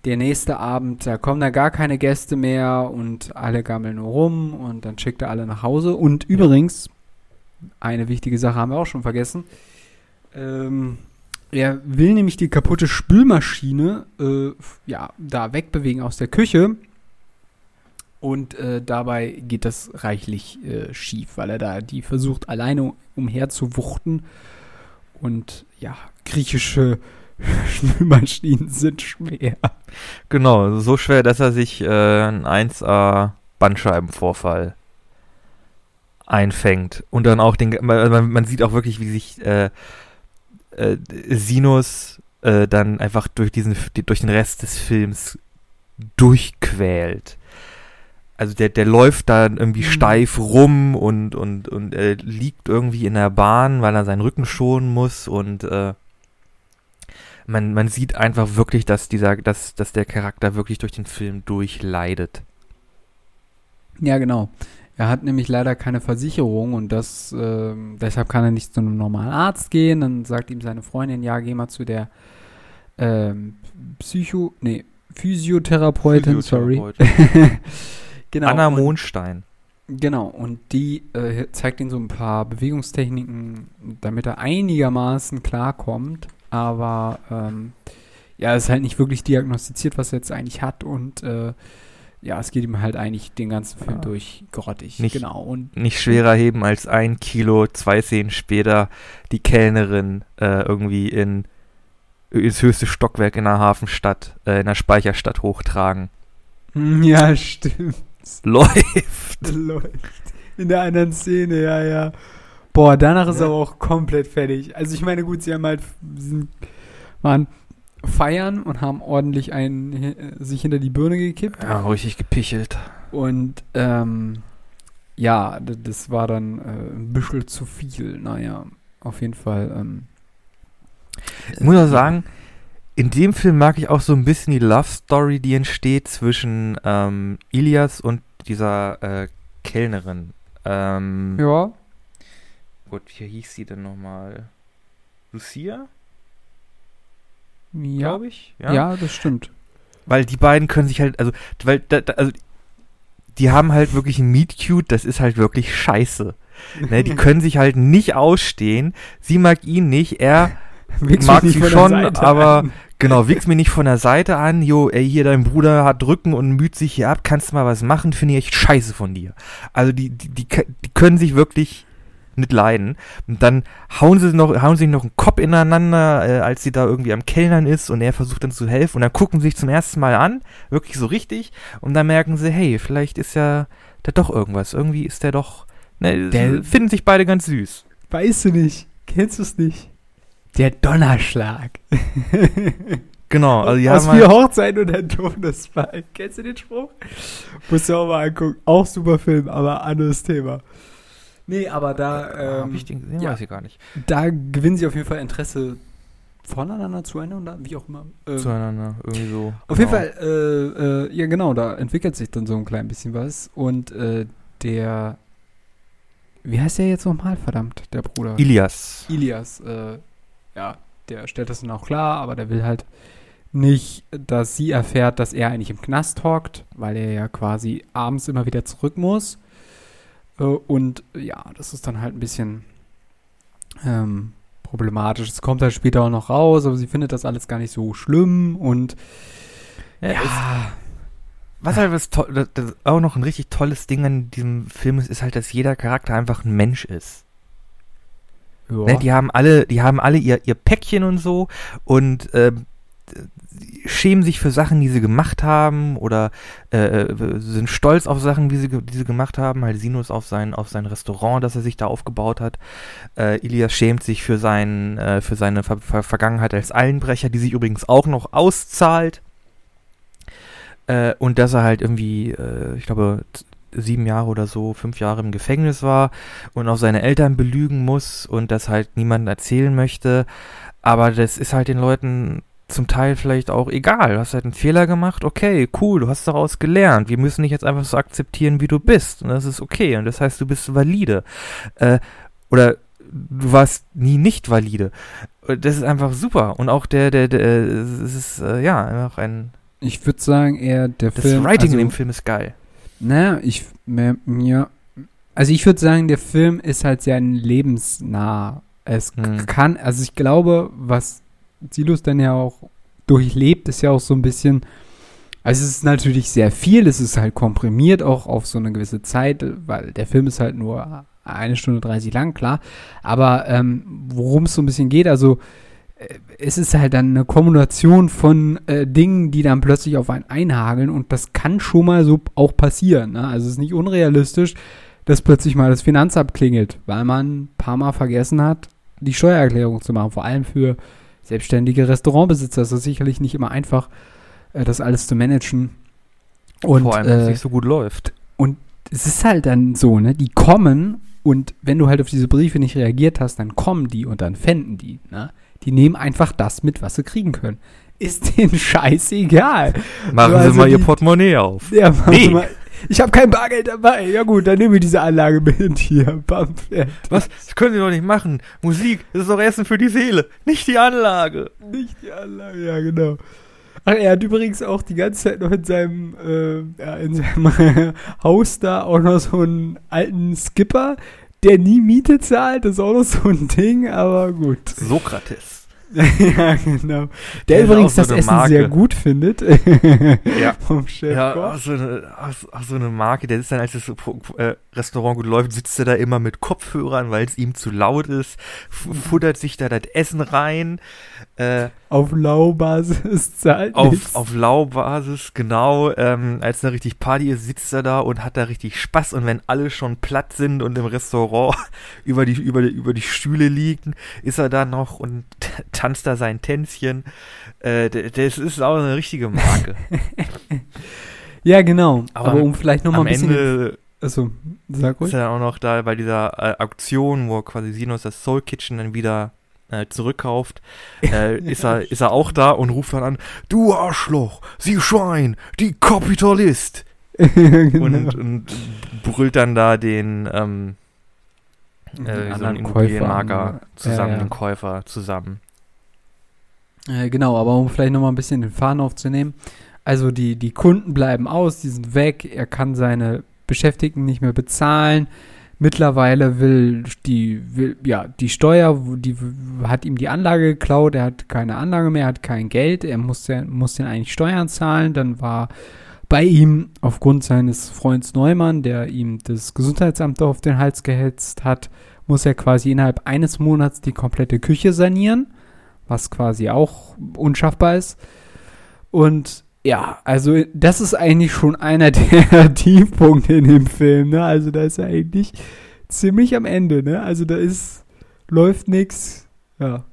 Speaker 2: der nächste Abend, da kommen da gar keine Gäste mehr und alle gammeln nur rum und dann schickt er alle nach Hause. Und übrigens, eine wichtige Sache haben wir auch schon vergessen. Ähm, er will nämlich die kaputte Spülmaschine äh, ja, da wegbewegen aus der Küche. Und äh, dabei geht das reichlich äh, schief, weil er da die versucht, alleine umher zu wuchten. Und ja, griechische Spülmaschinen sind schwer.
Speaker 1: Genau, so schwer, dass er sich äh, einen 1A Bandscheibenvorfall einfängt. Und dann auch den, man, man sieht auch wirklich, wie sich äh, äh, Sinus äh, dann einfach durch diesen, durch den Rest des Films durchquält. Also der, der läuft da irgendwie mhm. steif rum und, und, und äh, liegt irgendwie in der Bahn, weil er seinen Rücken schonen muss und äh, man, man sieht einfach wirklich, dass dieser, dass, dass der Charakter wirklich durch den Film durchleidet.
Speaker 2: Ja, genau. Er hat nämlich leider keine Versicherung und das, äh, deshalb kann er nicht zu einem normalen Arzt gehen. Dann sagt ihm seine Freundin, ja, geh mal zu der ähm, Psycho, nee, Physiotherapeutin, Physiotherapeutin. sorry.
Speaker 1: genau. Anna Mondstein.
Speaker 2: Genau, und die äh, zeigt ihm so ein paar Bewegungstechniken, damit er einigermaßen klarkommt. Aber ähm, ja, es ist halt nicht wirklich diagnostiziert, was er jetzt eigentlich hat und äh, ja, es geht ihm halt eigentlich den ganzen Film ja. durch grottig.
Speaker 1: Nicht, genau. Und nicht schwerer heben als ein Kilo, zwei Szenen später die Kellnerin äh, irgendwie in ins höchste Stockwerk in der Hafenstadt, äh, in der Speicherstadt hochtragen.
Speaker 2: Ja, stimmt.
Speaker 1: Läuft.
Speaker 2: Läuft. In der anderen Szene, ja, ja. Boah, danach ist ja. er aber auch komplett fertig. Also ich meine, gut, sie haben halt, sind, waren feiern und haben ordentlich einen äh, sich hinter die Birne gekippt.
Speaker 1: Ja, richtig gepichelt.
Speaker 2: Und ähm, ja, das war dann äh, ein bisschen zu viel. Naja, auf jeden Fall. Ähm,
Speaker 1: ich muss auch sagen, in dem Film mag ich auch so ein bisschen die Love Story, die entsteht zwischen ähm, Ilias und dieser äh, Kellnerin. Ähm,
Speaker 2: ja.
Speaker 1: Gott, wie hieß sie denn nochmal? Lucia?
Speaker 2: Ja. Glaube ich. Ja? ja, das stimmt.
Speaker 1: Weil die beiden können sich halt, also, weil, da, da, also, die haben halt wirklich ein Meet Cute, das ist halt wirklich scheiße. ne, die können sich halt nicht ausstehen. Sie mag ihn nicht, er mag sie schon, aber an. genau, wichst mir nicht von der Seite an. Jo, ey, hier dein Bruder hat Rücken und müht sich hier ab, kannst du mal was machen, finde ich echt scheiße von dir. Also die, die, die, die können sich wirklich nicht leiden. Und dann hauen sie noch, hauen sie noch einen Kopf ineinander, äh, als sie da irgendwie am Kellnern ist und er versucht dann zu helfen. Und dann gucken sie sich zum ersten Mal an, wirklich so richtig. Und dann merken sie, hey, vielleicht ist ja da doch irgendwas. Irgendwie ist der doch, ne, der finden sich beide ganz süß.
Speaker 2: Weißt du nicht? Kennst du es nicht? Der Donnerschlag.
Speaker 1: Genau, also
Speaker 2: die Aus vier Hochzeiten und ein Todesfall. Kennst du den Spruch? Musst du auch mal angucken. Auch super Film, aber anderes Thema. Nee, aber da. Ähm, ich den ja, weiß ich gar nicht. Da gewinnen sie auf jeden Fall Interesse voneinander, zueinander, wie auch immer.
Speaker 1: Ähm, zueinander, irgendwie so.
Speaker 2: Auf genau. jeden Fall, äh, äh, ja genau, da entwickelt sich dann so ein klein bisschen was. Und äh, der. Wie heißt der jetzt nochmal, verdammt, der Bruder?
Speaker 1: Ilias.
Speaker 2: Ilias, äh, ja, der stellt das dann auch klar, aber der will halt nicht, dass sie erfährt, dass er eigentlich im Knast hockt, weil er ja quasi abends immer wieder zurück muss. Äh, und ja, das ist dann halt ein bisschen ähm, problematisch. Es kommt halt später auch noch raus, aber sie findet das alles gar nicht so schlimm und
Speaker 1: ja. ja was halt was toll, das auch noch ein richtig tolles Ding an diesem Film ist, ist halt, dass jeder Charakter einfach ein Mensch ist. Ja. Ne, die haben alle, die haben alle ihr, ihr Päckchen und so und äh, schämen sich für Sachen, die sie gemacht haben oder äh, äh, sind stolz auf Sachen, die sie, die sie gemacht haben. Halt Sinus auf sein, auf sein Restaurant, das er sich da aufgebaut hat. Äh, Ilias schämt sich für, sein, äh, für seine Ver Ver Vergangenheit als Einbrecher, die sich übrigens auch noch auszahlt. Äh, und dass er halt irgendwie, äh, ich glaube, sieben Jahre oder so, fünf Jahre im Gefängnis war und auch seine Eltern belügen muss und das halt niemandem erzählen möchte. Aber das ist halt den Leuten zum Teil vielleicht auch egal. Du hast halt einen Fehler gemacht, okay, cool, du hast daraus gelernt. Wir müssen dich jetzt einfach so akzeptieren, wie du bist. Und das ist okay. Und das heißt, du bist valide. Äh, oder du warst nie nicht valide. Das ist einfach super. Und auch der, der, der, es ist, äh, ja, einfach ein.
Speaker 2: Ich würde sagen, eher der
Speaker 1: Das
Speaker 2: Film.
Speaker 1: Writing
Speaker 2: also,
Speaker 1: in dem Film ist geil.
Speaker 2: Naja, ich, mir, mir also ich würde sagen, der Film ist halt sehr lebensnah. Es
Speaker 1: Hm.
Speaker 2: kann, also ich glaube, was Silos dann ja auch durchlebt, ist ja auch so ein bisschen, also es ist natürlich sehr viel, es ist halt komprimiert auch auf so eine gewisse Zeit, weil der Film ist halt nur eine Stunde 30 lang, klar. Aber ähm, worum es so ein bisschen geht, also äh, es ist halt dann eine Kombination von äh, Dingen, die dann plötzlich auf einen einhageln und das kann schon mal so auch passieren. Ne? Also es ist nicht unrealistisch, dass plötzlich mal das Finanzamt klingelt, weil man ein paar Mal vergessen hat, die Steuererklärung zu machen. Vor allem für selbstständige Restaurantbesitzer ist das sicherlich nicht immer einfach, äh, das alles zu managen. Und
Speaker 1: Vor allem, wenn es
Speaker 2: äh,
Speaker 1: nicht so gut läuft.
Speaker 2: es ist halt dann so, ne? Die kommen und wenn du halt auf diese Briefe nicht reagiert hast, dann kommen die und dann fänden die, ne? Die nehmen einfach das mit, was sie kriegen können. Ist denen scheißegal.
Speaker 1: Machen
Speaker 2: also
Speaker 1: Sie mal Ihr
Speaker 2: die-
Speaker 1: Portemonnaie auf.
Speaker 2: Ja, machen
Speaker 1: Nee.
Speaker 2: Sie mal, ich habe kein Bargeld dabei. Ja gut, dann nehmen wir diese Anlage mit hier. Bam.
Speaker 1: Was? Das können Sie doch nicht machen. Musik, das ist doch Essen für die Seele, nicht die Anlage.
Speaker 2: Nicht die Anlage, ja genau. Ach, er hat übrigens auch die ganze Zeit noch in seinem, äh, ja, in seinem Haus da auch noch so einen alten Skipper, der nie Miete zahlt. Das ist auch noch so ein Ding, aber gut.
Speaker 1: Sokrates.
Speaker 2: ja, genau. Der,
Speaker 1: Der
Speaker 2: übrigens
Speaker 1: so
Speaker 2: das Essen
Speaker 1: Marke.
Speaker 2: sehr gut findet.
Speaker 1: Ja.
Speaker 2: Vom Chef.
Speaker 1: Ja, auch so, eine, auch, auch so eine Marke, der ist dann, als das äh, Restaurant gut läuft, sitzt er da immer mit Kopfhörern, weil es ihm zu laut ist, futtert sich da das Essen rein, äh,
Speaker 2: Auf Laubasis zahlt
Speaker 1: auf,
Speaker 2: nichts.
Speaker 1: auf Laubasis, genau, ähm, als da richtig Party ist, sitzt er da und hat da richtig Spaß und wenn alle schon platt sind und im Restaurant über die, über die, über die Stühle liegen, ist er da noch und tanzt da sein Tänzchen, äh, das ist auch eine richtige Marke.
Speaker 2: Ja, genau.
Speaker 1: Aber
Speaker 2: Aber, um vielleicht noch mal
Speaker 1: Am
Speaker 2: ein bisschen.
Speaker 1: Ende
Speaker 2: Achso, sag
Speaker 1: ist
Speaker 2: ruhig.
Speaker 1: er dann auch noch da bei dieser äh, Auktion, wo quasi Sinus das Soul Kitchen dann wieder äh, zurückkauft, äh, ist, er, ist er auch da und ruft dann an, du Arschloch, Sie Schwein, die Kapitalist.
Speaker 2: genau.
Speaker 1: Und, und brüllt dann da den, ähm,
Speaker 2: Den
Speaker 1: äh, so einen
Speaker 2: anderen
Speaker 1: Immobilienmarker zusammen,
Speaker 2: Ja, ja.
Speaker 1: den Käufer zusammen.
Speaker 2: Äh, genau, aber um vielleicht noch mal ein bisschen den Faden aufzunehmen. Also die, die Kunden bleiben aus, die sind weg, er kann seine Beschäftigten nicht mehr bezahlen. Mittlerweile will die, will, ja, die Steuer, die hat ihm die Anlage geklaut, er hat keine Anlage mehr, hat kein Geld, er muss, muss den eigentlich Steuern zahlen. Dann war bei ihm aufgrund seines Freunds Neumann, der ihm das Gesundheitsamt auf den Hals gehetzt hat, muss er quasi innerhalb eines Monats die komplette Küche sanieren, was quasi auch unschaffbar ist. Und ja, also das ist eigentlich schon einer der Tiefpunkte in dem Film, ne? Also da ist er eigentlich ziemlich am Ende, ne? Also da ist, läuft nix, ja.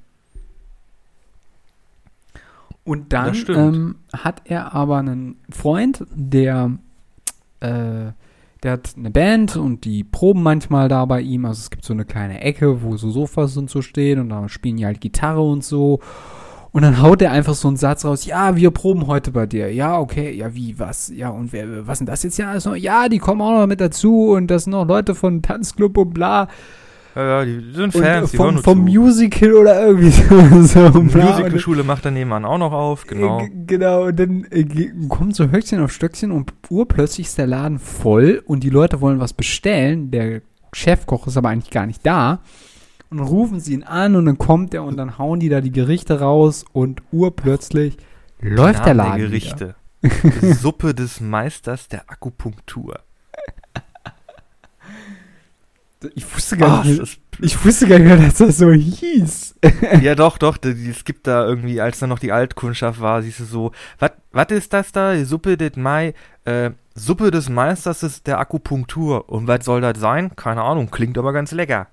Speaker 2: Und dann ähm, hat er aber einen Freund, der, äh, der hat eine Band und die proben manchmal da bei ihm. Also es gibt so eine kleine Ecke, wo so Sofas und so stehen und da spielen die halt Gitarre und so. Und dann haut er einfach so einen Satz raus, ja, wir proben heute bei dir. Ja, okay, ja, wie, was? Ja, und wer, was sind das jetzt ja alles noch? Ja, die kommen auch noch mit dazu und das sind noch Leute von Tanzclub und bla.
Speaker 1: Ja, ja, die sind
Speaker 2: Und
Speaker 1: Fans,
Speaker 2: äh,
Speaker 1: die hören
Speaker 2: vom, vom. Musical oder irgendwie so. und. Und-
Speaker 1: Musicalschule macht er nebenan auch noch auf, genau.
Speaker 2: äh, g- Genau, und dann äh, kommt so Höchstchen auf Stöckchen und urplötzlich ist der Laden voll und die Leute wollen was bestellen. Der Chefkoch ist aber eigentlich gar nicht da. Und dann rufen sie ihn an und dann kommt er und dann hauen die da die Gerichte raus und urplötzlich läuft der Laden.
Speaker 1: der
Speaker 2: Wieder.
Speaker 1: Gerichte. Suppe des Meisters der Akupunktur.
Speaker 2: Ich wusste gar
Speaker 1: Ah,
Speaker 2: nicht, ich wusste gar nicht dass das so hieß.
Speaker 1: ja, doch, doch. Es gibt da irgendwie, als da noch die Altkundschaft war, siehst du so, was ist das da? Die Suppe des Mai, äh, Suppe des Meisters ist der Akupunktur. Und was soll das sein? Keine Ahnung, klingt aber ganz lecker.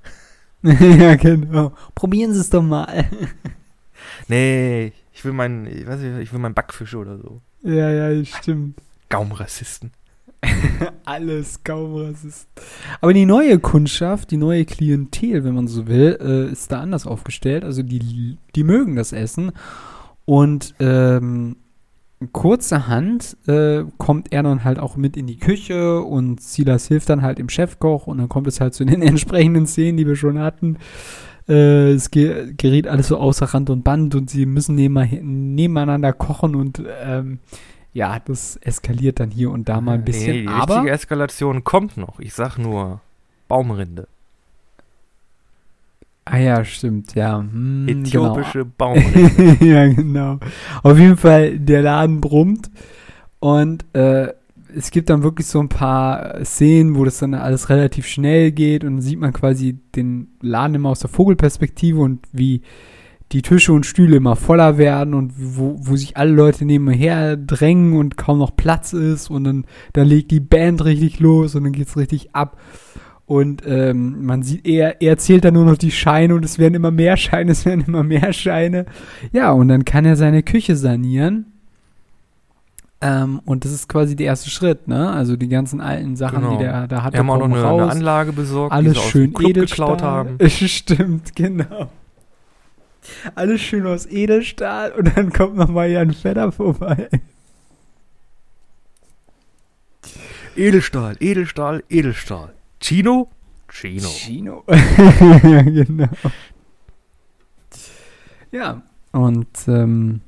Speaker 2: ja, genau. Probieren Sie es doch mal.
Speaker 1: Nee, ich will meinen, ich weiß nicht, ich will meinen Backfisch oder so.
Speaker 2: ja, ja, stimmt.
Speaker 1: Gaumrassisten.
Speaker 2: Alles kaum Rassist. Aber die neue Kundschaft, die neue Klientel, wenn man so will, äh, ist da anders aufgestellt. Also die, die mögen das Essen. Und ähm, kurzerhand äh, kommt er dann halt auch mit in die Küche und Silas hilft dann halt dem Chefkoch und dann kommt es halt zu den entsprechenden Szenen, die wir schon hatten. Äh, es ge gerät alles so außer Rand und Band und sie müssen nebeneinander kochen und ähm, ja, das eskaliert dann hier und da mal ein bisschen. Nee,
Speaker 1: die
Speaker 2: aber
Speaker 1: richtige Eskalation kommt noch. Ich sag nur Baumrinde.
Speaker 2: Ah ja, stimmt, ja. Hm,
Speaker 1: Äthiopische
Speaker 2: genau.
Speaker 1: Baumrinde.
Speaker 2: ja, genau. Auf jeden Fall, der Laden brummt und äh, es gibt dann wirklich so ein paar Szenen, wo das dann alles relativ schnell geht und dann sieht man quasi den Laden immer aus der Vogelperspektive und wie die Tische und Stühle immer voller werden und wo, wo sich alle Leute nebenher drängen und kaum noch Platz ist und dann, dann legt die Band richtig los und dann geht's richtig ab. Und ähm, man sieht, er, er zählt dann nur noch die Scheine und es werden immer mehr Scheine, es werden immer mehr Scheine. Ja, und dann kann er seine Küche sanieren. Ähm, und das ist quasi der erste Schritt, ne? Also die ganzen alten Sachen,
Speaker 1: Genau.
Speaker 2: die der da hat.
Speaker 1: Wir haben auch noch eine,
Speaker 2: raus.
Speaker 1: eine Anlage besorgt,
Speaker 2: Alles
Speaker 1: die aus
Speaker 2: schön Edelstahl.
Speaker 1: geklaut haben.
Speaker 2: Stimmt, genau. Alles schön aus Edelstahl und dann kommt nochmal Jan Fedder vorbei.
Speaker 1: Edelstahl, Edelstahl, Edelstahl. Chino? Chino.
Speaker 2: Chino. ja, genau. Ja, und ähm,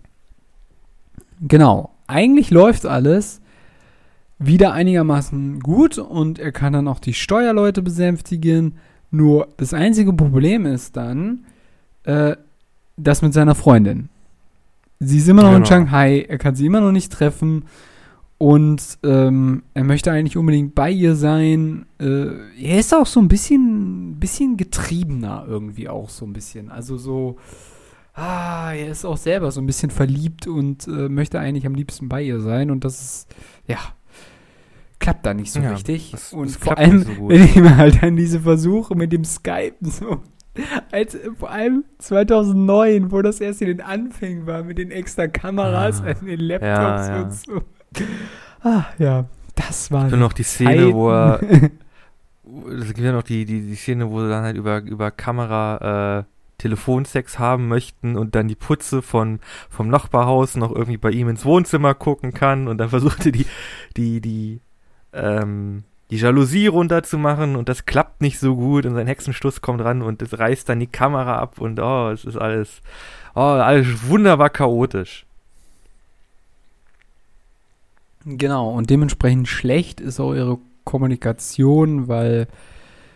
Speaker 2: genau. Eigentlich läuft alles wieder einigermaßen gut und er kann dann auch die Steuerleute besänftigen. Nur das einzige Problem ist dann, äh, das mit seiner Freundin. Sie ist immer noch in
Speaker 1: Genau.
Speaker 2: Shanghai, er kann sie immer noch nicht treffen und ähm, er möchte eigentlich unbedingt bei ihr sein. Äh, er ist auch so ein bisschen, bisschen getriebener irgendwie auch so ein bisschen. Also so, ah, er ist auch selber so ein bisschen verliebt und äh, möchte eigentlich am liebsten bei ihr sein und das ist, ja, klappt da nicht so
Speaker 1: Ja,
Speaker 2: richtig.
Speaker 1: das-
Speaker 2: und
Speaker 1: das
Speaker 2: vor allem,
Speaker 1: so
Speaker 2: wenn ich mir halt an diese Versuche mit dem Skypen so als vor allem 2009, wo das erst in den Anfängen war, mit den extra Kameras
Speaker 1: Ah,
Speaker 2: an den Laptops
Speaker 1: ja, ja.
Speaker 2: und so. Ah, ja, das war.
Speaker 1: Nur noch die Szene, wo er. Es gibt ja noch die, die, die Szene, wo sie dann halt über, über Kamera äh, Telefonsex haben möchten und dann die Putze von, vom Nachbarhaus noch irgendwie bei ihm ins Wohnzimmer gucken kann und dann versuchte die, die, die, ähm, die Jalousie runterzumachen und das klappt nicht so gut und sein Hexenstuss kommt ran und es reißt dann die Kamera ab und oh, es ist alles, oh, alles wunderbar chaotisch.
Speaker 2: Genau, und dementsprechend schlecht ist auch ihre Kommunikation, weil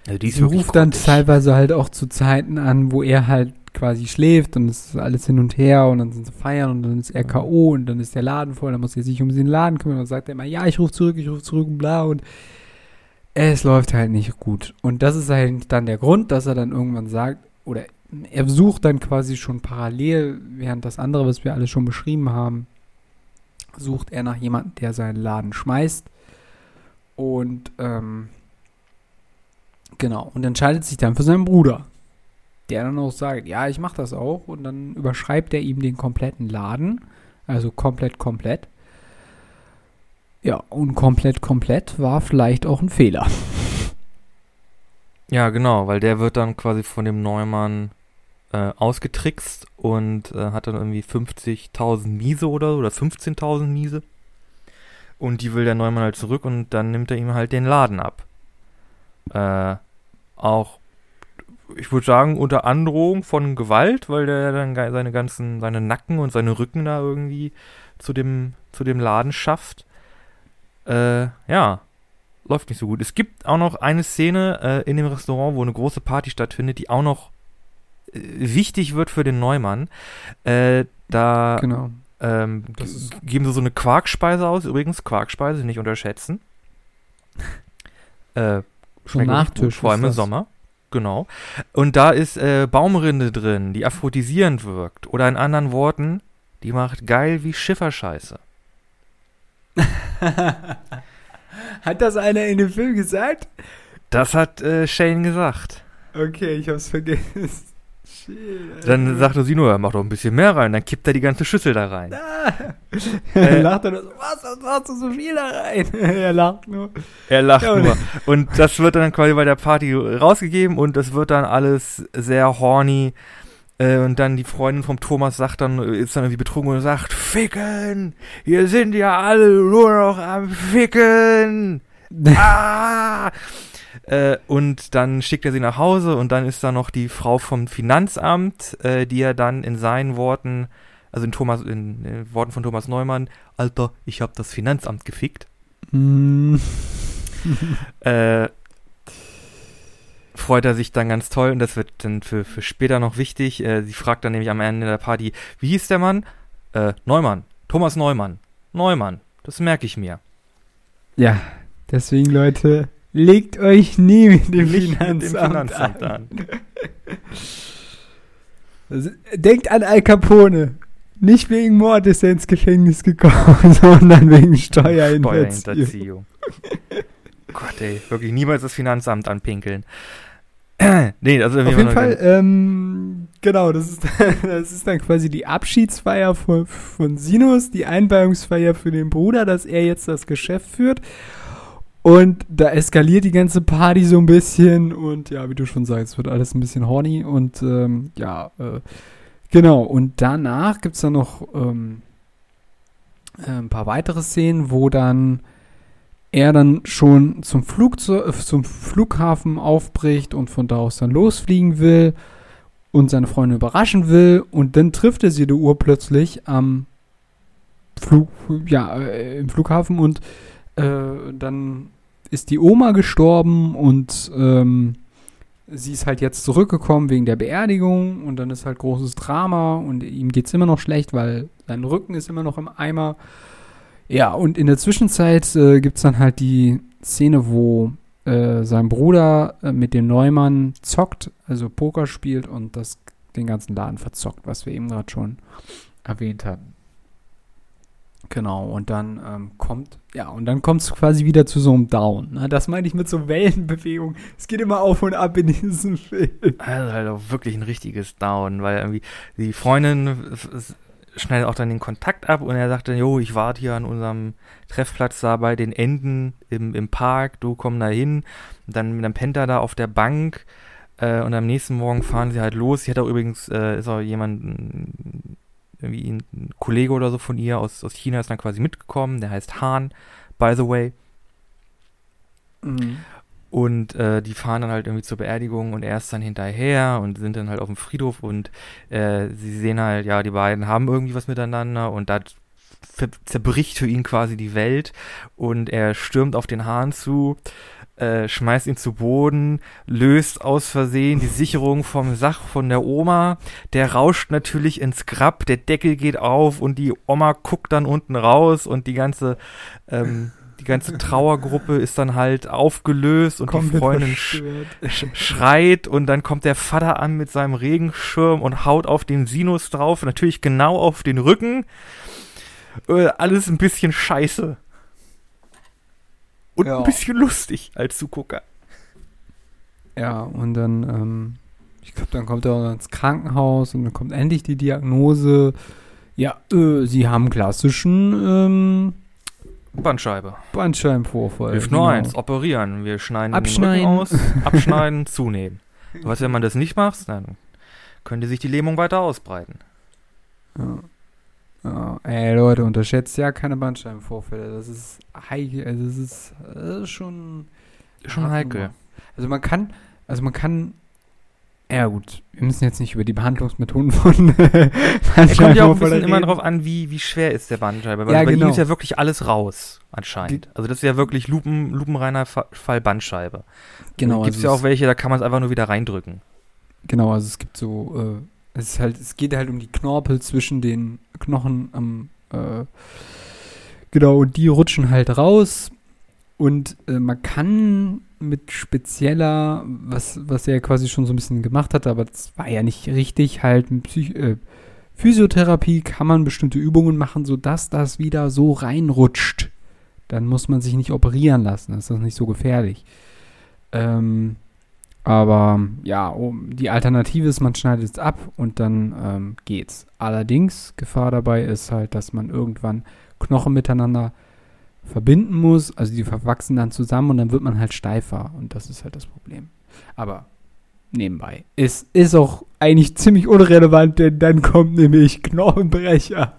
Speaker 1: Also
Speaker 2: sie ruft dann teilweise halt auch zu Zeiten an, wo er halt quasi schläft und es ist alles hin und her und dann sind sie feiern und dann ist er K.O. und dann ist der Laden voll, dann muss er sich um den Laden kümmern und sagt er immer, ja, ich rufe zurück, ich rufe zurück und bla und es läuft halt nicht gut. Und das ist halt dann der Grund, dass er dann irgendwann sagt, oder er sucht dann quasi schon parallel, während das andere, was wir alle schon beschrieben haben, sucht er nach jemandem, der seinen Laden schmeißt. Und ähm, genau, und entscheidet sich dann für seinen Bruder. Der dann auch sagt, ja, ich mache das auch. Und dann überschreibt er ihm den kompletten Laden. Also komplett, komplett. Ja, und komplett, komplett war vielleicht auch ein Fehler.
Speaker 1: Ja, genau, weil der wird dann quasi von dem Neumann äh, ausgetrickst und äh, hat dann irgendwie 50.000 Miese oder so, oder 15.000 Miese. Und die will der Neumann halt zurück und dann nimmt er ihm halt den Laden ab. Äh, auch, ich würde sagen, unter Androhung von Gewalt, weil der dann seine ganzen, seine Nacken und seine Rücken da irgendwie zu dem, zu dem Laden schafft. Äh, ja, läuft nicht so gut. Es gibt auch noch eine Szene äh, in dem Restaurant, wo eine große Party stattfindet, die auch noch wichtig wird für den Neumann. Äh, da
Speaker 2: Genau.
Speaker 1: ähm, geben sie so eine Quarkspeise aus. Übrigens, Quarkspeise nicht unterschätzen. Äh, schmeckt
Speaker 2: Nachtisch
Speaker 1: gut, vor allem im. Sommer. Genau. Und da ist äh, Baumrinde drin, die aphrodisierend wirkt. Oder in anderen Worten, die macht geil wie Schifferscheiße.
Speaker 2: Hat das einer in dem Film gesagt?
Speaker 1: Das hat äh, Shane gesagt.
Speaker 2: Okay, ich hab's vergessen.
Speaker 1: Dann sagte sie nur, mach doch ein bisschen mehr rein. Dann kippt er die ganze Schüssel da rein.
Speaker 2: er
Speaker 1: Äh,
Speaker 2: lacht dann so, was, was machst du so viel da rein? er lacht nur.
Speaker 1: Er lacht
Speaker 2: Ja,
Speaker 1: nur. Und das wird dann quasi bei der Party rausgegeben und das wird dann alles sehr horny. Äh, und dann die Freundin vom Thomas sagt dann, ist dann irgendwie betrunken und sagt, Ficken! Hier sind ja alle nur noch am Ficken! ah! Äh, und dann schickt er sie nach Hause und dann ist da noch die Frau vom Finanzamt, äh, die er dann in seinen Worten, also in Thomas, in, in Worten von Thomas Neumann, Alter, ich hab das Finanzamt gefickt.
Speaker 2: Mm.
Speaker 1: äh, freut er sich dann ganz toll und das wird dann für, für später noch wichtig. Äh, sie fragt dann nämlich am Ende der Party, wie hieß der Mann? Äh, Neumann. Thomas Neumann. Neumann. Das merke ich mir.
Speaker 2: Ja, deswegen, Leute, legt euch nie mit dem,
Speaker 1: Nicht
Speaker 2: Finanzamt,
Speaker 1: mit dem Finanzamt
Speaker 2: an.
Speaker 1: an.
Speaker 2: Also, denkt an Al Capone. Nicht wegen Mord ist er ins Gefängnis gekommen, sondern wegen Steuerhinterziehung.
Speaker 1: Steuerhinterziehung. Gott, ey, wirklich niemals das Finanzamt anpinkeln. nee, also
Speaker 2: Auf jeden Fall, ähm, genau, das ist, das ist dann quasi die Abschiedsfeier von, von Sinus, die Einweihungsfeier für den Bruder, dass er jetzt das Geschäft führt. Und da eskaliert die ganze Party so ein bisschen und ja, wie du schon sagst, wird alles ein bisschen horny und ähm, ja, äh, genau. Und danach gibt es dann noch ähm, äh, ein paar weitere Szenen, wo dann er dann schon zum, Flugze äh, zum Flughafen aufbricht und von da aus dann losfliegen will und seine Freundin überraschen will und dann trifft er sie die Uhr plötzlich am Flug, ja, äh, im Flughafen und äh, dann ist die Oma gestorben und ähm, sie ist halt jetzt zurückgekommen wegen der Beerdigung und dann ist halt großes Drama und ihm geht es immer noch schlecht, weil sein Rücken ist immer noch im Eimer. Ja, und in der Zwischenzeit äh, gibt es dann halt die Szene, wo äh, sein Bruder äh, mit dem Neumann zockt, also Poker spielt und das den ganzen Laden verzockt, was wir eben gerade schon erwähnt hatten. Genau, und dann ähm, kommt, ja, und dann kommt es quasi wieder zu so einem Down. Ne? Das meine ich mit so Wellenbewegung. Es geht immer auf und ab in diesem Film.
Speaker 1: Also halt auch wirklich ein richtiges Down, weil irgendwie die Freundin schneidet auch dann den Kontakt ab und er sagt dann, jo, ich warte hier an unserem Treffplatz da bei den Enden im, im Park, du komm da hin. Dann, dann pennt er da auf der Bank äh, und am nächsten Morgen fahren sie halt los. Sie hat auch übrigens, äh, ist auch jemand, irgendwie ein Kollege oder so von ihr aus, aus China ist dann quasi mitgekommen, der heißt Han, by the way. Und äh, die fahren dann halt irgendwie zur Beerdigung und er ist dann hinterher und sind dann halt auf dem Friedhof und äh, sie sehen halt, ja, die beiden haben irgendwie was miteinander und da zerbricht für ihn quasi die Welt und er stürmt auf den Hahn zu, äh, schmeißt ihn zu Boden, löst aus Versehen die Sicherung vom Sach von der Oma, der rauscht natürlich ins Grab, der Deckel geht auf und die Oma guckt dann unten raus und die ganze ähm, die ganze Trauergruppe ist dann halt aufgelöst und die
Speaker 2: Komplett
Speaker 1: Freundin sch
Speaker 2: verstört.
Speaker 1: sch schreit und dann kommt der Vater an mit seinem Regenschirm und haut auf den Sinus drauf, natürlich genau auf den Rücken. Äh, alles ein bisschen scheiße. Und
Speaker 2: Ja.
Speaker 1: ein bisschen lustig als Zugucker.
Speaker 2: Ja, und dann, ähm, ich glaube, dann kommt er auch ins Krankenhaus und dann kommt endlich die Diagnose. Ja, äh, sie haben klassischen ähm,
Speaker 1: Bandscheibe.
Speaker 2: Bandscheibenvorfall.
Speaker 1: Hilft nur
Speaker 2: genau.
Speaker 1: eins, operieren. Wir schneiden
Speaker 2: Abschneiden.
Speaker 1: aus, abschneiden, zunehmen. Was, wenn man das nicht macht, dann könnte sich die Lähmung weiter ausbreiten.
Speaker 2: Ja. Ja, ey, Leute, unterschätzt ja keine Bandscheibenvorfälle. Das ist heikel. Also, das ist, das ist schon.
Speaker 1: Schon heikel.
Speaker 2: Also, man kann. Also, man kann. Ja, gut. Wir müssen jetzt nicht über die Behandlungsmethoden von
Speaker 1: Es kommt ja auch ein bisschen
Speaker 2: reden.
Speaker 1: immer darauf an, wie, wie schwer ist der Bandscheibe. Weil
Speaker 2: Ja,
Speaker 1: bei
Speaker 2: genau.
Speaker 1: ihm ist ja wirklich alles raus, anscheinend. Also das ist ja wirklich Lupen, lupenreiner Fa- Fall Bandscheibe.
Speaker 2: Genau,
Speaker 1: Gibt es
Speaker 2: also
Speaker 1: ja auch welche, da kann man es einfach nur wieder reindrücken.
Speaker 2: Genau, also es gibt so, äh, es ist halt, es geht halt um die Knorpel zwischen den Knochen am, äh, genau, und die rutschen halt raus und äh, man kann mit spezieller, was, was er quasi schon so ein bisschen gemacht hatte, aber das war ja nicht richtig, halt mit Psych äh, Physiotherapie kann man bestimmte Übungen machen, sodass das wieder so reinrutscht. Dann muss man sich nicht operieren lassen, das ist das nicht so gefährlich. Ähm, aber ja, um, die Alternative ist, man schneidet es ab und dann ähm, geht's. Allerdings, Gefahr dabei ist halt, dass man irgendwann Knochen miteinander verbinden muss. Also die verwachsen dann zusammen und dann wird man halt steifer. Und das ist halt das Problem. Aber nebenbei. Ist, ist auch eigentlich ziemlich unrelevant, denn dann kommt nämlich Knochenbrecher.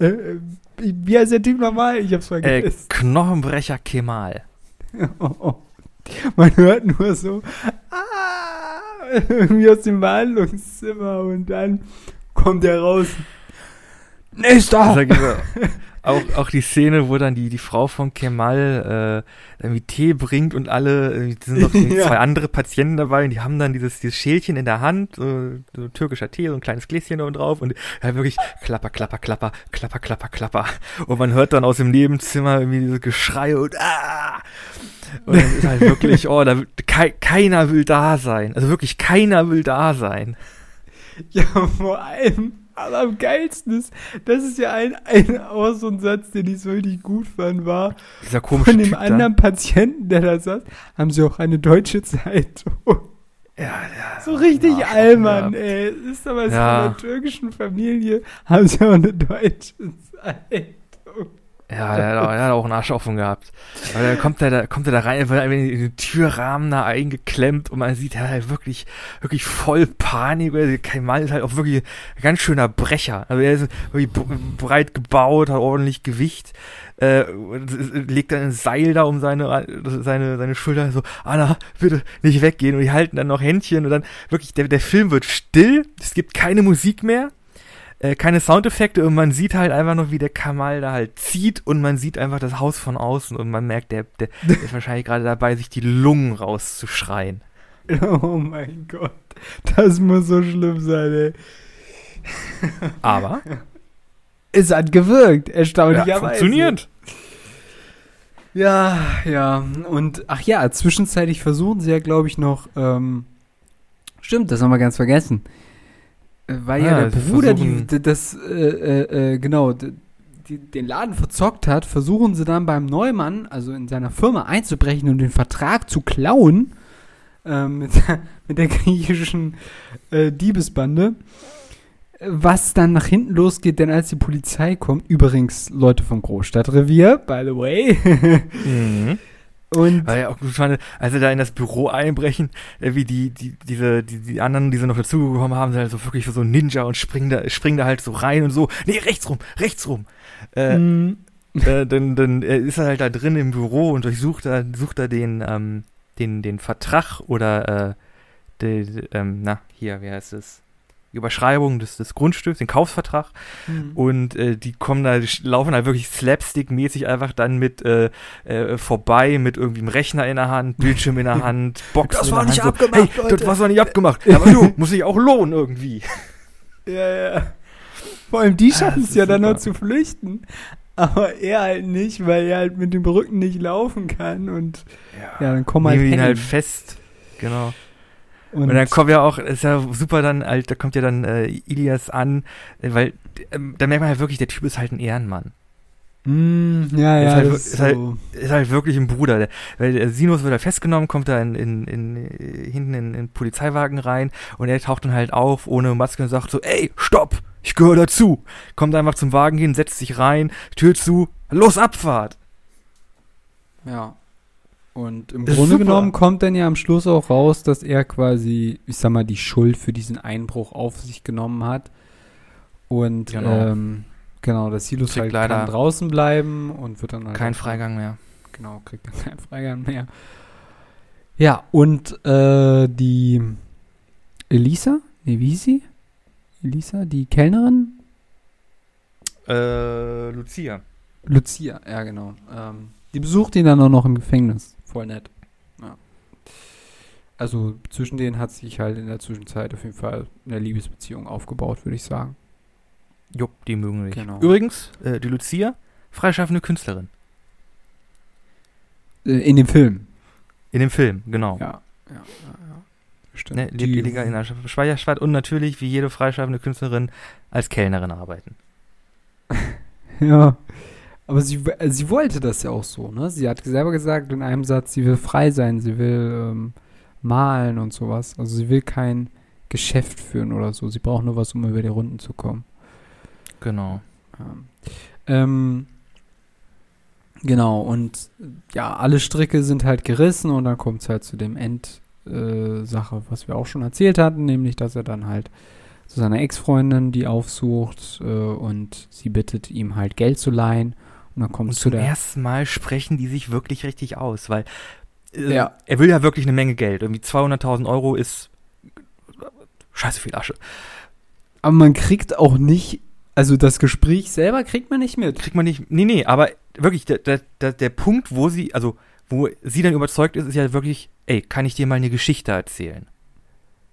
Speaker 2: Äh, Wie heißt der Typ nochmal? Ich hab's
Speaker 1: Äh,
Speaker 2: vergessen.
Speaker 1: Knochenbrecher Kemal.
Speaker 2: Oh, oh. Man hört nur so, ah, irgendwie aus dem Behandlungszimmer und dann kommt er raus. Nächster!
Speaker 1: Auch, auch die Szene, wo dann die, die Frau von Kemal äh, irgendwie Tee bringt und alle, äh, sind noch
Speaker 2: Ja.
Speaker 1: zwei andere Patienten dabei und die haben dann dieses, dieses Schälchen in der Hand, so, so türkischer Tee, so ein kleines Gläschen da drauf und ja, wirklich klapper, klapper, klapper, klapper, klapper, klapper. Und man hört dann aus dem Nebenzimmer irgendwie diese Geschreie und ah! Und dann ist halt wirklich, oh, da, kei, keiner will da sein. Also wirklich keiner will da sein.
Speaker 2: Ja, vor allem, aber am geilsten ist, das ist ja ein, ein auch so ein Satz, den ich so richtig gut fand, war,
Speaker 1: Dieser komische
Speaker 2: von dem
Speaker 1: Typ
Speaker 2: anderen Patienten, der da saß, haben sie auch eine deutsche Zeitung.
Speaker 1: da. Ja, ja.
Speaker 2: So richtig Allmann,
Speaker 1: gehabt.
Speaker 2: ey. Ist aber so
Speaker 1: Ja.
Speaker 2: in einer türkischen Familie, haben sie auch eine deutsche Zeitung.
Speaker 1: Ja, der hat, auch, der hat auch einen Arsch offen gehabt. Aber dann kommt er da, kommt er da rein, wird in den Türrahmen da eingeklemmt und man sieht, er hat halt wirklich, wirklich voll Panik. weil Kein Mann ist halt auch wirklich ein ganz schöner Brecher. Also er ist wirklich breit gebaut, hat ordentlich Gewicht, äh, legt dann ein Seil da um seine, seine, seine Schulter, so, Anna, bitte nicht weggehen. Und die halten dann noch Händchen und dann wirklich, der, der Film wird still, es gibt keine Musik mehr äh, keine Soundeffekte und man sieht halt einfach noch, wie der Kamal da halt zieht und man sieht einfach das Haus von außen und man merkt, der, der, der ist wahrscheinlich gerade dabei, sich die Lungen rauszuschreien.
Speaker 2: Oh mein Gott. Das muss so schlimm sein, ey.
Speaker 1: Aber
Speaker 2: Es hat gewirkt, erstaunlicherweise.
Speaker 1: ja, funktioniert.
Speaker 2: Ja, ja. Und ach ja, zwischenzeitlich versuchen sie ja, glaube ich, noch. Ähm, stimmt, das haben wir ganz vergessen. Äh, Weil ja,
Speaker 1: Ja,
Speaker 2: der Bruder die, die, das, äh, äh, äh, genau, die, den Laden verzockt hat, versuchen sie dann beim Neumann, also in seiner Firma, einzubrechen und den Vertrag zu klauen. Ähm, mit, mit der griechischen äh, Diebesbande. Was dann nach hinten losgeht, denn als die Polizei kommt, übrigens Leute vom Großstadtrevier, by the way,
Speaker 1: Mhm.
Speaker 2: Und
Speaker 1: Weil ja auch gut fand, als sie da in das Büro einbrechen, äh, wie die, die, diese, die, die anderen, die sie noch dazugekommen haben, sind halt so wirklich so ein Ninja und springen da, springen da halt so rein und so, nee, rechts rum, rechts rum. Äh,
Speaker 2: Mm,
Speaker 1: äh, dann, dann äh, ist er halt da drin im Büro und durchsucht da, sucht er den, ähm, den, den Vertrag oder äh, de, de, ähm, na, hier, wie heißt es? Überschreibung des, des Grundstücks, den Kaufsvertrag. Und äh, die kommen da, die laufen halt wirklich slapstick-mäßig einfach dann mit äh, äh, vorbei, mit irgendwie einem Rechner in der Hand, Bildschirm in der Hand,
Speaker 2: Das
Speaker 1: in
Speaker 2: war
Speaker 1: der
Speaker 2: nicht
Speaker 1: Hand.
Speaker 2: abgemacht,
Speaker 1: hey,
Speaker 2: Leute.
Speaker 1: das war nicht abgemacht. Ja, aber du, muss sich auch lohnen irgendwie.
Speaker 2: ja, ja. Vor allem die
Speaker 1: Ah,
Speaker 2: schaffen es ja
Speaker 1: ist
Speaker 2: dann noch
Speaker 1: super.
Speaker 2: zu flüchten. Aber er halt nicht, weil er halt mit dem Rücken nicht laufen kann und ja, dann kommen halt
Speaker 1: Nehmen ihn halt fest. Genau.
Speaker 2: Und,
Speaker 1: Und dann kommt ja auch, ist ja super dann, halt, da kommt ja dann äh, Ilias an, äh, weil ähm, da merkt man halt wirklich, der Typ ist halt ein Ehrenmann.
Speaker 2: Mm, ja,
Speaker 1: Ist
Speaker 2: ja,
Speaker 1: halt-
Speaker 2: das
Speaker 1: ist halt-
Speaker 2: so.
Speaker 1: Ist halt wirklich ein Bruder. Der, weil der Sinus wird da festgenommen, kommt da in, in, in, äh, hinten in, in den Polizeiwagen rein und er taucht dann halt auf ohne Maske und sagt so, ey, stopp, ich gehöre dazu. Kommt einfach zum Wagen hin, setzt sich rein, Tür zu, los Abfahrt.
Speaker 2: Ja. Und im Grunde
Speaker 1: super.
Speaker 2: genommen kommt dann ja am Schluss auch raus, dass er quasi, ich sag mal, die Schuld für diesen Einbruch auf sich genommen hat. Und
Speaker 1: Genau.
Speaker 2: ähm, genau, der Silos
Speaker 1: Kriegt
Speaker 2: halt
Speaker 1: leider
Speaker 2: kann draußen bleiben und wird dann halt
Speaker 1: Kein Freigang mehr.
Speaker 2: Genau, kriegt dann keinen Freigang mehr. Ja, und äh, die Elisa, nee, wie sie? Elisa, die Kellnerin?
Speaker 1: Äh, Lucia.
Speaker 2: Lucia, ja genau. Ähm, die besucht ihn dann auch noch im Gefängnis. Voll nett. Ja. Also zwischen denen hat sich halt in der Zwischenzeit auf jeden Fall eine Liebesbeziehung aufgebaut, würde ich sagen.
Speaker 1: Jupp, die mögen mich.
Speaker 2: Genau.
Speaker 1: Übrigens, äh, die Lucia, freischaffende Künstlerin.
Speaker 2: Äh, in dem Film.
Speaker 1: In dem Film, genau.
Speaker 2: Ja, ja, ja. ja. Stimmt.
Speaker 1: Ne, lebt
Speaker 2: Die-
Speaker 1: illegal in der Schweierstadt und natürlich, wie jede freischaffende Künstlerin, als Kellnerin arbeiten.
Speaker 2: Ja. Aber sie, äh, sie wollte das ja auch so, ne? Sie hat selber gesagt in einem Satz, sie will frei sein, sie will ähm, malen und sowas. Also sie will kein Geschäft führen oder so. Sie braucht nur was, um über die Runden zu kommen.
Speaker 1: Genau.
Speaker 2: Ähm, ähm, genau, und ja, alle Stricke sind halt gerissen und dann kommt es halt zu dem End, Hauptsache, äh, was wir auch schon erzählt hatten, nämlich, dass er dann halt zu seiner Ex-Freundin die aufsucht äh, und sie bittet ihm halt Geld zu leihen. Und dann kommt
Speaker 1: Und
Speaker 2: zu
Speaker 1: zum
Speaker 2: der.
Speaker 1: ersten Mal sprechen die sich wirklich richtig aus, weil äh,
Speaker 2: Ja.
Speaker 1: er will ja wirklich eine Menge Geld. Irgendwie 200.000 Euro ist scheiße viel Asche.
Speaker 2: Aber man kriegt auch nicht, also das Gespräch selber kriegt man nicht mit.
Speaker 1: Kriegt man nicht, nee, nee, aber wirklich, der, der, der, der Punkt, wo sie, also, wo sie dann überzeugt ist, ist ja wirklich, ey, kann ich dir mal eine Geschichte erzählen?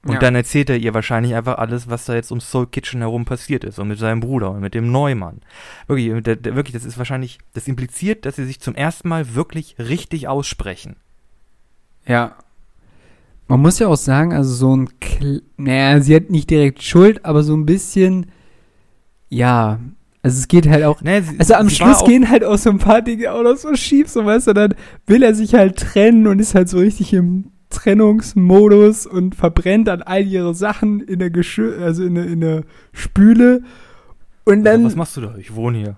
Speaker 1: Und
Speaker 2: Ja.
Speaker 1: dann erzählt er ihr wahrscheinlich einfach alles, was da jetzt ums Soul Kitchen herum passiert ist und mit seinem Bruder und mit dem Neumann. Wirklich, der, der, wirklich, das ist wahrscheinlich, das impliziert, dass sie sich zum ersten Mal wirklich richtig aussprechen.
Speaker 2: Ja. Man muss ja auch sagen, also so ein, Kl naja, sie hat nicht direkt Schuld, aber so ein bisschen, ja, also es geht halt auch,
Speaker 1: Ne, sie,
Speaker 2: also am Schluss gehen halt auch so ein paar Dinge auch noch so schief, so weißt du, dann will er sich halt trennen und ist halt so richtig im Trennungsmodus und verbrennt dann all ihre Sachen in der Geschirr, also in der, in der Spüle und
Speaker 1: Also,
Speaker 2: dann
Speaker 1: was machst du da? Ich wohne hier.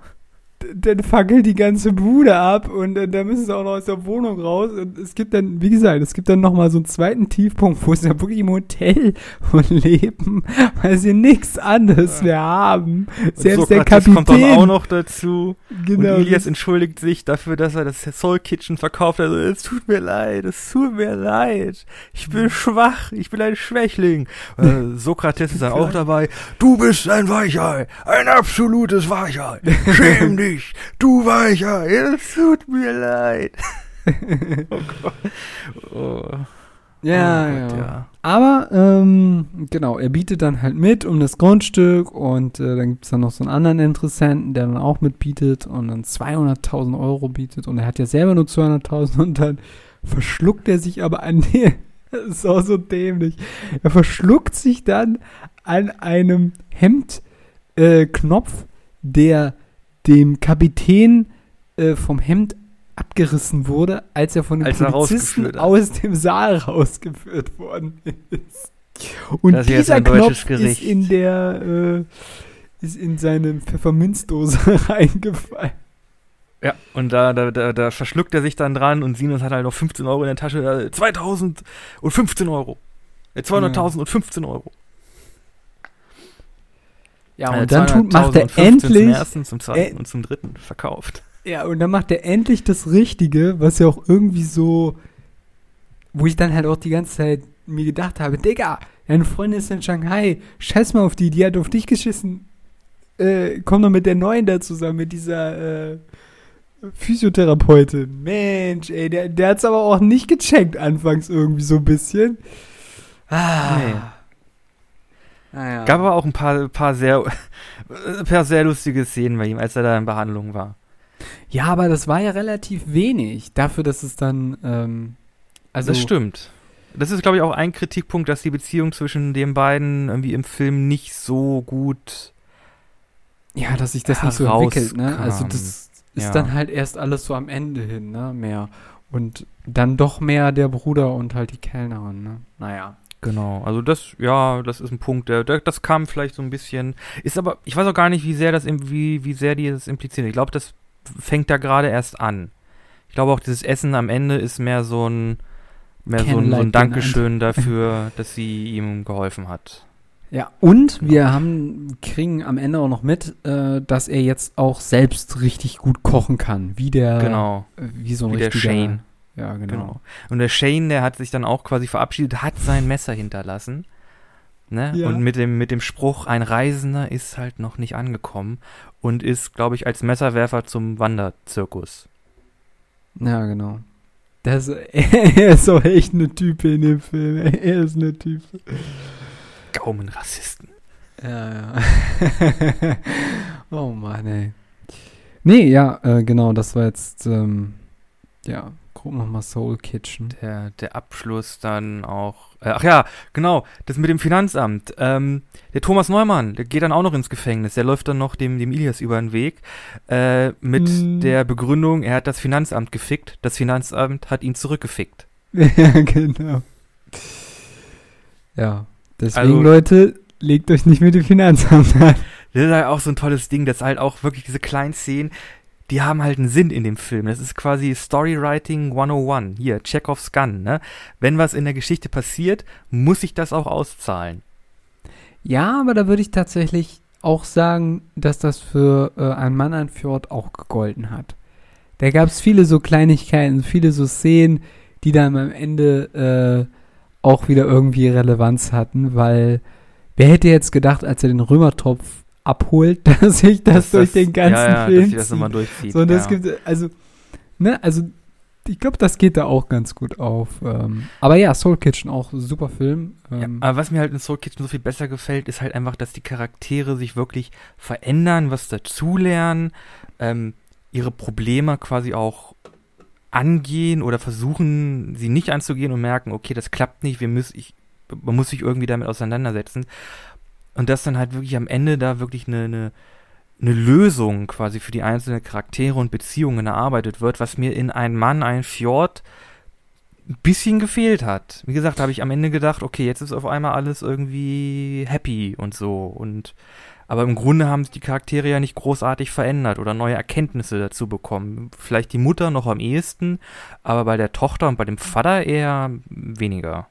Speaker 2: Dann fackelt die ganze Bude ab und dann, dann müssen sie auch noch aus der Wohnung raus. Und es gibt dann, wie gesagt, es gibt dann nochmal so einen zweiten Tiefpunkt, wo sie ja wirklich im Hotel leben, weil sie nichts anderes mehr haben.
Speaker 1: Und
Speaker 2: Selbst der
Speaker 1: Sokrates kommt dann
Speaker 2: Kapitän.
Speaker 1: auch noch dazu.
Speaker 2: genau.
Speaker 1: und Elias entschuldigt sich dafür, dass er das Soul Kitchen verkauft hat. Also, es tut mir leid, es tut mir leid. Ich bin schwach, ich bin ein Schwächling. Äh, Sokrates ist dann auch dabei. Du bist ein Weichei, ein absolutes Weichei. Schäm dich, du Weichei, es tut mir leid. oh Gott. Oh,
Speaker 2: ja,
Speaker 1: oh Gott,
Speaker 2: ja. Aber, ähm, genau, er bietet dann halt mit um das Grundstück und äh, dann gibt es dann noch so einen anderen Interessenten, der dann auch mitbietet und dann 200.000 Euro bietet und er hat ja selber nur 200.000 und dann verschluckt er sich aber an der, das ist auch so dämlich, er verschluckt sich dann an einem Hemdknopf, äh, der dem Kapitän äh, vom Hemd abgerissen wurde, als er von den
Speaker 1: Als
Speaker 2: Polizisten aus dem Saal rausgeführt worden ist. Und
Speaker 1: Das ist
Speaker 2: dieser Knopf ist in der äh, ist in seine Pfefferminzdose reingefallen.
Speaker 1: Ja, und da, da, da, da verschluckt er sich dann dran und Sinus hat halt noch 15 Euro in der Tasche. Äh, 2000 und 15 Euro. Äh, 200.000 und 15 Euro.
Speaker 2: Ja,
Speaker 1: Äh,
Speaker 2: und dann tut,
Speaker 1: 200.000
Speaker 2: macht er
Speaker 1: 15 Zum
Speaker 2: endlich
Speaker 1: ersten, zum zweiten
Speaker 2: äh,
Speaker 1: und zum dritten verkauft.
Speaker 2: Ja, und dann macht er endlich das Richtige, was ja auch irgendwie so, wo ich dann halt auch die ganze Zeit mir gedacht habe, Digga, deine Freundin ist in Shanghai, scheiß mal auf die, die hat auf dich geschissen. Äh, komm doch mit der neuen da zusammen, mit dieser äh, Physiotherapeutin. Mensch, ey, der, der hat's aber auch nicht gecheckt anfangs irgendwie so ein bisschen. Ah.
Speaker 1: Nee.
Speaker 2: Naja.
Speaker 1: Gab aber auch ein paar, paar, sehr, paar sehr lustige Szenen bei ihm, als er da in Behandlung war.
Speaker 2: Ja, aber das war ja relativ wenig dafür, dass es dann, ähm, also
Speaker 1: das stimmt. Das ist, glaube ich, auch ein Kritikpunkt, dass die Beziehung zwischen den beiden irgendwie im Film nicht so gut.
Speaker 2: Ja, dass sich das nicht so entwickelt, ne? Also das ist
Speaker 1: Ja.
Speaker 2: dann halt erst alles so am Ende hin, ne? Mehr. Und dann doch mehr der Bruder und halt die Kellnerin, ne? Naja.
Speaker 1: Genau, also das, ja, das ist ein Punkt, der, der, das kam vielleicht so ein bisschen, ist aber, ich weiß auch gar nicht, wie sehr das, im- wie, wie sehr die das implizieren. Ich glaube, das fängt da gerade erst an. Ich glaube auch, dieses Essen am Ende ist mehr so ein, mehr so ein, so ein Dankeschön dafür, dass sie ihm geholfen hat.
Speaker 2: Ja, und
Speaker 1: Genau.
Speaker 2: wir haben, kriegen am Ende auch noch mit, äh, dass er jetzt auch selbst richtig gut kochen kann. Wie der,
Speaker 1: Genau,
Speaker 2: äh, wie so ein
Speaker 1: wie der
Speaker 2: richtiger,
Speaker 1: Shane.
Speaker 2: Ja, genau.
Speaker 1: genau. Und der Shane, der hat sich dann auch quasi verabschiedet, hat sein Messer hinterlassen. Ne?
Speaker 2: Ja.
Speaker 1: Und mit dem, mit dem Spruch, ein Reisender ist halt noch nicht angekommen und ist, glaube ich, als Messerwerfer zum Wanderzirkus.
Speaker 2: Ja, genau. Das, er ist auch echt eine Type in dem Film. Er ist eine Type.
Speaker 1: Gaumenrassisten.
Speaker 2: Ja, ja. oh Mann, ey. Nee, ja, äh, genau, das war jetzt, ähm, ja, gucken wir mal Soul Kitchen.
Speaker 1: Der, der Abschluss dann auch. Äh, ach ja, genau, das mit dem Finanzamt. Ähm, der Thomas Neumann, der geht dann auch noch ins Gefängnis. Der läuft dann noch dem, dem Ilias über den Weg. Äh, mit
Speaker 2: Mm.
Speaker 1: der Begründung, er hat das Finanzamt gefickt. Das Finanzamt hat ihn zurückgefickt.
Speaker 2: ja, genau. Ja, deswegen,
Speaker 1: Also-
Speaker 2: Leute, legt euch nicht mit dem Finanzamt an.
Speaker 1: Das ist halt auch so ein tolles Ding, dass halt auch wirklich diese kleinen Szenen, die haben halt einen Sinn in dem Film. Das ist quasi Storywriting 101. Hier, Chekhovs Gun, ne? Wenn was in der Geschichte passiert, muss sich das auch auszahlen.
Speaker 2: Ja, aber da würde ich tatsächlich auch sagen, dass das für äh, ein Mann ein Fjord auch gegolten hat. Da gab es viele so Kleinigkeiten, viele so Szenen, die dann am Ende äh, auch wieder irgendwie Relevanz hatten, weil wer hätte jetzt gedacht, als er den Römertopf abholt, dass sich das, das durch den ganzen ja, ja, Film dass
Speaker 1: das nochmal durchzieht.
Speaker 2: So, das ja. gibt, also, ne, also ich glaube, das geht da auch ganz gut auf. Ähm, aber ja, Soul Kitchen auch super Film.
Speaker 1: Ähm, ja, aber was mir halt in Soul Kitchen so viel besser gefällt, ist halt einfach, dass die Charaktere sich wirklich verändern, was dazulernen, ähm, ihre Probleme quasi auch angehen oder versuchen, sie nicht anzugehen und merken, okay, das klappt nicht, wir müssen, ich, man muss sich irgendwie damit auseinandersetzen. Und dass dann halt wirklich am Ende da wirklich eine, eine, eine Lösung quasi für die einzelnen Charaktere und Beziehungen erarbeitet wird, was mir in Ein Mann, ein Fjord ein bisschen gefehlt hat. Wie gesagt, habe ich am Ende gedacht, okay, jetzt ist auf einmal alles irgendwie happy und so. Und aber im Grunde haben sich die Charaktere ja nicht großartig verändert oder neue Erkenntnisse dazu bekommen. Vielleicht die Mutter noch am ehesten, aber bei der Tochter und bei dem Vater eher weniger.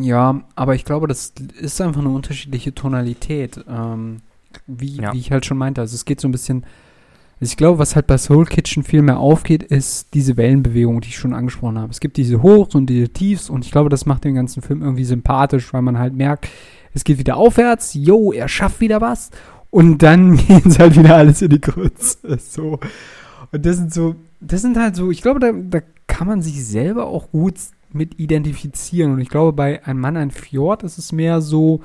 Speaker 2: Ja, aber ich glaube, das ist einfach eine unterschiedliche Tonalität. Ähm, wie, ja. wie ich halt schon meinte. Also es geht so ein bisschen. Also ich glaube, was halt bei Soul Kitchen viel mehr aufgeht, ist diese Wellenbewegung, die ich schon angesprochen habe. Es gibt diese Hochs und diese Tiefs und ich glaube, das macht den ganzen Film irgendwie sympathisch, weil man halt merkt, es geht wieder aufwärts, yo, er schafft wieder was und dann geht es halt wieder alles in die Grütze. So. Und das sind so, das sind halt so, ich glaube, da, da kann man sich selber auch gut mit identifizieren. Und ich glaube, bei Ein Mann, ein Fjord ist es mehr so,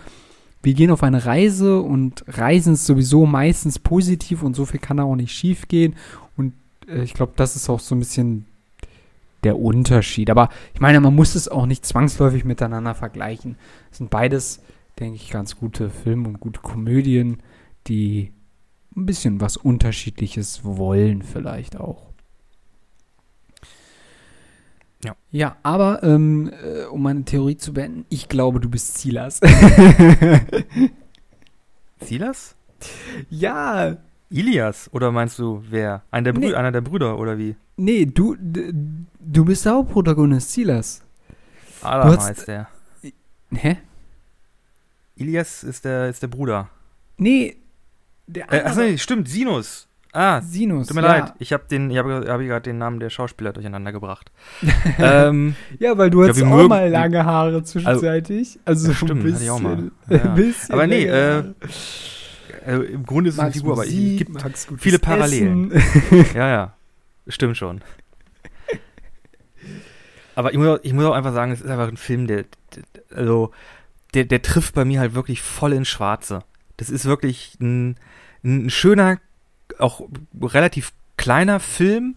Speaker 2: wir gehen auf eine Reise und Reisen ist sowieso meistens positiv und so viel kann da auch nicht schief gehen. Und äh, ich glaube, das ist auch so ein bisschen der Unterschied. Aber ich meine, man muss es auch nicht zwangsläufig miteinander vergleichen. Es sind beides, denke ich, ganz gute Filme und gute Komödien, die ein bisschen was Unterschiedliches wollen vielleicht auch. Ja. Ja, aber ähm, äh, um meine Theorie zu beenden, ich glaube, du bist Silas.
Speaker 1: Silas?
Speaker 2: Ja.
Speaker 1: Ilias, oder meinst du wer? Einer der, nee. einer der Brüder, oder wie?
Speaker 2: Nee, du, du bist der Hauptprotagonist, Silas.
Speaker 1: Adam heißt der.
Speaker 2: Hä?
Speaker 1: Ilias ist der, ist der Bruder.
Speaker 2: Nee,
Speaker 1: der andere. Äh, achso, nee, stimmt, Sinus. Ah, Sinus. Tut mir ja. leid, ich habe habe hab gerade den Namen der Schauspieler durcheinander gebracht. ähm,
Speaker 2: ja, weil du hattest auch mal lange Haare zwischenzeitlich. Also,
Speaker 1: also stimmt, bisschen, hatte ich auch mal. Ja. aber nee, äh, äh, im Grunde ist es eine Figur, aber es gibt viele Parallelen. ja, ja, stimmt schon. Aber ich muss, auch, ich muss auch einfach sagen, es ist einfach ein Film, der, der also, der, der trifft bei mir halt wirklich voll ins Schwarze. Das ist wirklich ein, ein schöner auch relativ kleiner Film,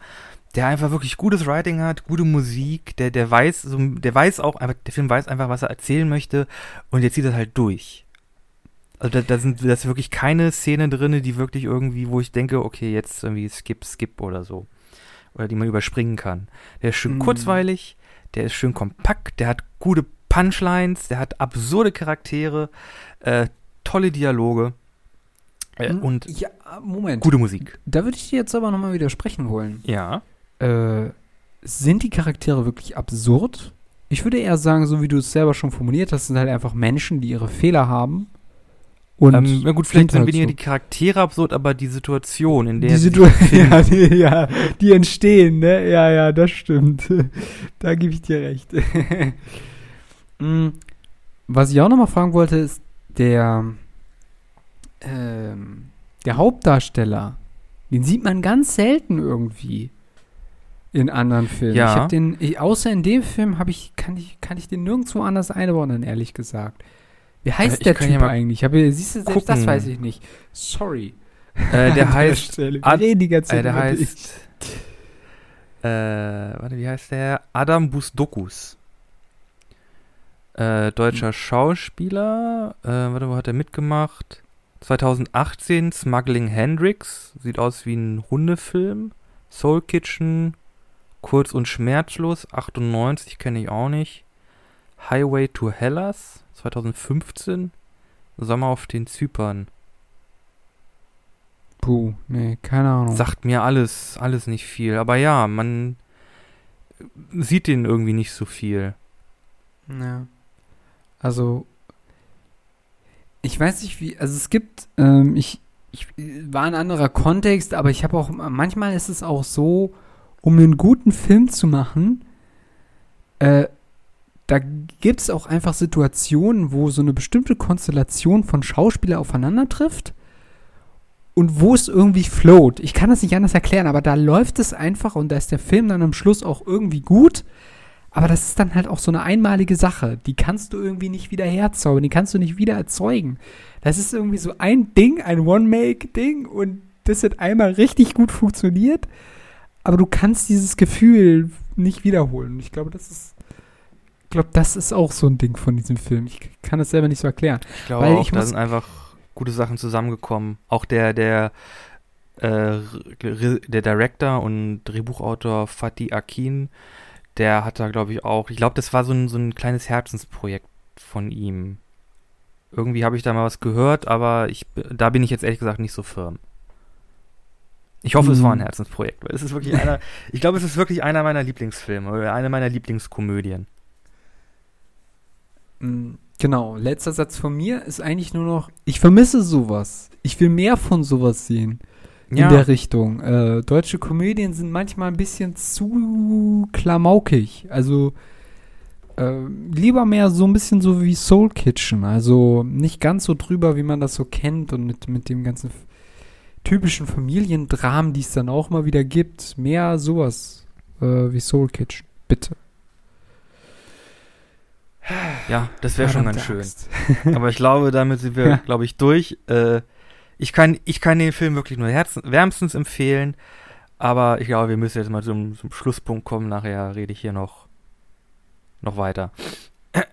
Speaker 1: der einfach wirklich gutes Writing hat, gute Musik, der, der weiß, so, der weiß auch, einfach, der Film weiß einfach, was er erzählen möchte und der zieht das halt durch. Also da, da sind da ist wirklich keine Szene drin, die wirklich irgendwie, wo ich denke, okay, jetzt irgendwie skip, skip oder so. Oder die man überspringen kann. Der ist schön mm. kurzweilig, der ist schön kompakt, der hat gute Punchlines, der hat absurde Charaktere, äh, tolle Dialoge. Äh, und
Speaker 2: ja, Moment.
Speaker 1: gute Musik.
Speaker 2: Da würde ich dir jetzt aber nochmal widersprechen wollen.
Speaker 1: Ja.
Speaker 2: Äh, sind die Charaktere wirklich absurd? Ich würde eher sagen, so wie du es selber schon formuliert hast, sind halt einfach Menschen, die ihre Fehler haben.
Speaker 1: Und ähm, na gut, vielleicht sind halt weniger so. die Charaktere absurd, aber die Situation, in der
Speaker 2: die Situation, ja, die, ja, die entstehen, ne? Ja, ja, das stimmt. da gebe ich dir recht. Hm, was ich auch nochmal fragen wollte, ist der ähm, der Hauptdarsteller, den sieht man ganz selten irgendwie in anderen Filmen. Ja. Ich habe den, ich, außer in dem Film habe ich, kann ich, kann ich den nirgendwo anders einordnen, ehrlich gesagt. Wie heißt äh, der Typ ja eigentlich? Hab, siehst du, selbst gucken. das weiß ich nicht. Sorry.
Speaker 1: Äh, der heißt.
Speaker 2: Ganze
Speaker 1: Zeit äh, der heißt. Äh, warte, wie heißt der? Adam Busdokus. Äh, deutscher hm. Schauspieler. Äh, warte, wo hat er mitgemacht? 2018 Smuggling Hendrix, sieht aus wie ein Hundefilm. Soul Kitchen, Kurz und Schmerzlos, 98 kenne ich auch nicht. Highway to Hellas, 2015. Sommer auf den Zypern.
Speaker 2: Puh, nee, keine Ahnung.
Speaker 1: Sagt mir alles, alles nicht viel. Aber ja, man sieht den irgendwie nicht so viel.
Speaker 2: Ja. Also, ich weiß nicht wie, also es gibt, ähm, ich, ich war ein anderer Kontext, aber ich habe auch, manchmal ist es auch so, um einen guten Film zu machen, äh, da gibt es auch einfach Situationen, wo so eine bestimmte Konstellation von Schauspielern aufeinander trifft und wo es irgendwie float. Ich kann das nicht anders erklären, aber da läuft es einfach und da ist der Film dann am Schluss auch irgendwie gut. Aber das ist dann halt auch so eine einmalige Sache. Die kannst du irgendwie nicht wieder herzaubern, die kannst du nicht wieder erzeugen. Das ist irgendwie so ein Ding, ein One-Make-Ding und das hat einmal richtig gut funktioniert. Aber du kannst dieses Gefühl nicht wiederholen. Ich glaube, das ist ich glaube, das ist auch so ein Ding von diesem Film. Ich kann das selber nicht so erklären.
Speaker 1: Ich glaube auch, da sind einfach gute Sachen zusammengekommen. Auch der, der, äh, der Director und Drehbuchautor Fatih Akin, der hat da, glaube ich, auch, ich glaube, das war so ein, so ein kleines Herzensprojekt von ihm. Irgendwie habe ich da mal was gehört, aber ich, da bin ich jetzt ehrlich gesagt nicht so firm. Ich hoffe, es war ein mhm. Herzensprojekt, weil es ist wirklich einer, ich glaube, es ist wirklich einer meiner Lieblingsfilme oder eine meiner Lieblingskomödien.
Speaker 2: Mm, genau, letzter Satz von mir ist eigentlich nur noch, ich vermisse sowas. Ich will mehr von sowas sehen. In ja. der Richtung. Äh, deutsche Komödien sind manchmal ein bisschen zu klamaukig. Also äh, lieber mehr so ein bisschen so wie Soul Kitchen. Also nicht ganz so drüber, wie man das so kennt und mit, mit dem ganzen typischen Familiendramen, die es dann auch mal wieder gibt. Mehr sowas äh, wie Soul Kitchen. Bitte.
Speaker 1: Ja, das wäre schon ganz schön. Aber ich glaube, damit sind wir, ja. glaube ich, durch. Äh, ich, kann, ich kann den Film wirklich nur herzen, wärmstens empfehlen. Aber ich glaube, wir müssen jetzt mal zum, zum Schlusspunkt kommen. Nachher rede ich hier noch, noch weiter.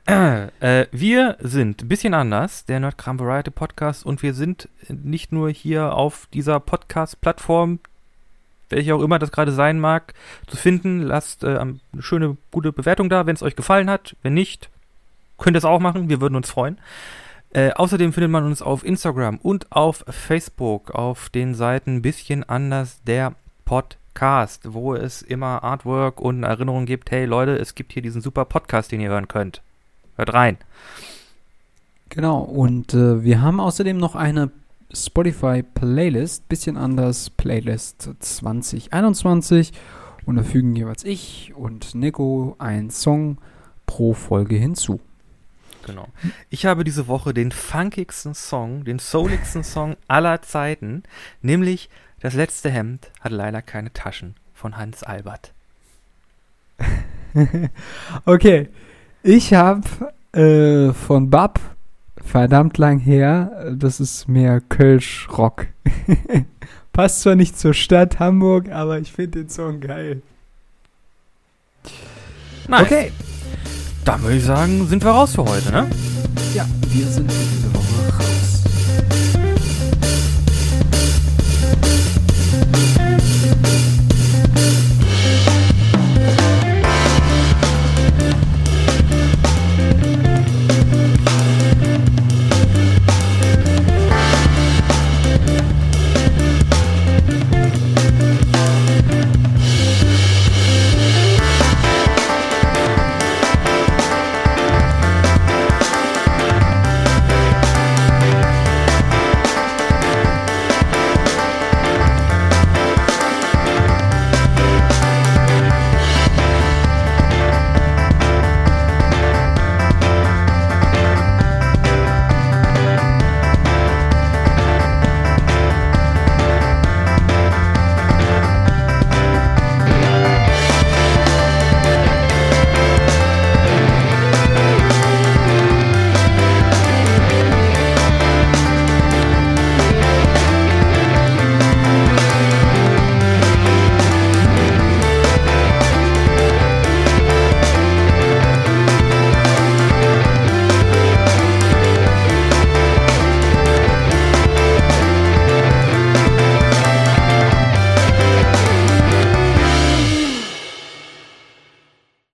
Speaker 1: Äh, wir sind ein bisschen anders, der Nerdkram Variety Podcast, und wir sind nicht nur hier auf dieser Podcast-Plattform, welche auch immer das gerade sein mag, zu finden. Lasst äh, eine schöne, gute Bewertung da, wenn es euch gefallen hat. Wenn nicht, Könnt ihr es auch machen, wir würden uns freuen. Äh, außerdem findet man uns auf Instagram und auf Facebook auf den Seiten bisschen anders der Podcast, wo es immer Artwork und Erinnerungen gibt. Hey Leute, es gibt hier diesen super Podcast, den ihr hören könnt. Hört rein.
Speaker 2: Genau, und äh, wir haben außerdem noch eine Spotify-Playlist, bisschen anders, Playlist 2021. Und da fügen jeweils ich und Nico einen Song pro Folge hinzu.
Speaker 1: Genau. Ich habe diese Woche den funkigsten Song, den souligsten Song aller Zeiten, nämlich Das letzte Hemd hat leider keine Taschen von Hans Albert.
Speaker 2: okay. Ich habe äh, von Bab verdammt lang her, das ist mehr Kölsch-Rock. Passt zwar nicht zur Stadt Hamburg, aber ich finde den Song geil.
Speaker 1: Nice. Okay. Dann würde ich sagen, sind wir raus für heute, ne?
Speaker 2: Ja, wir sind für diese Woche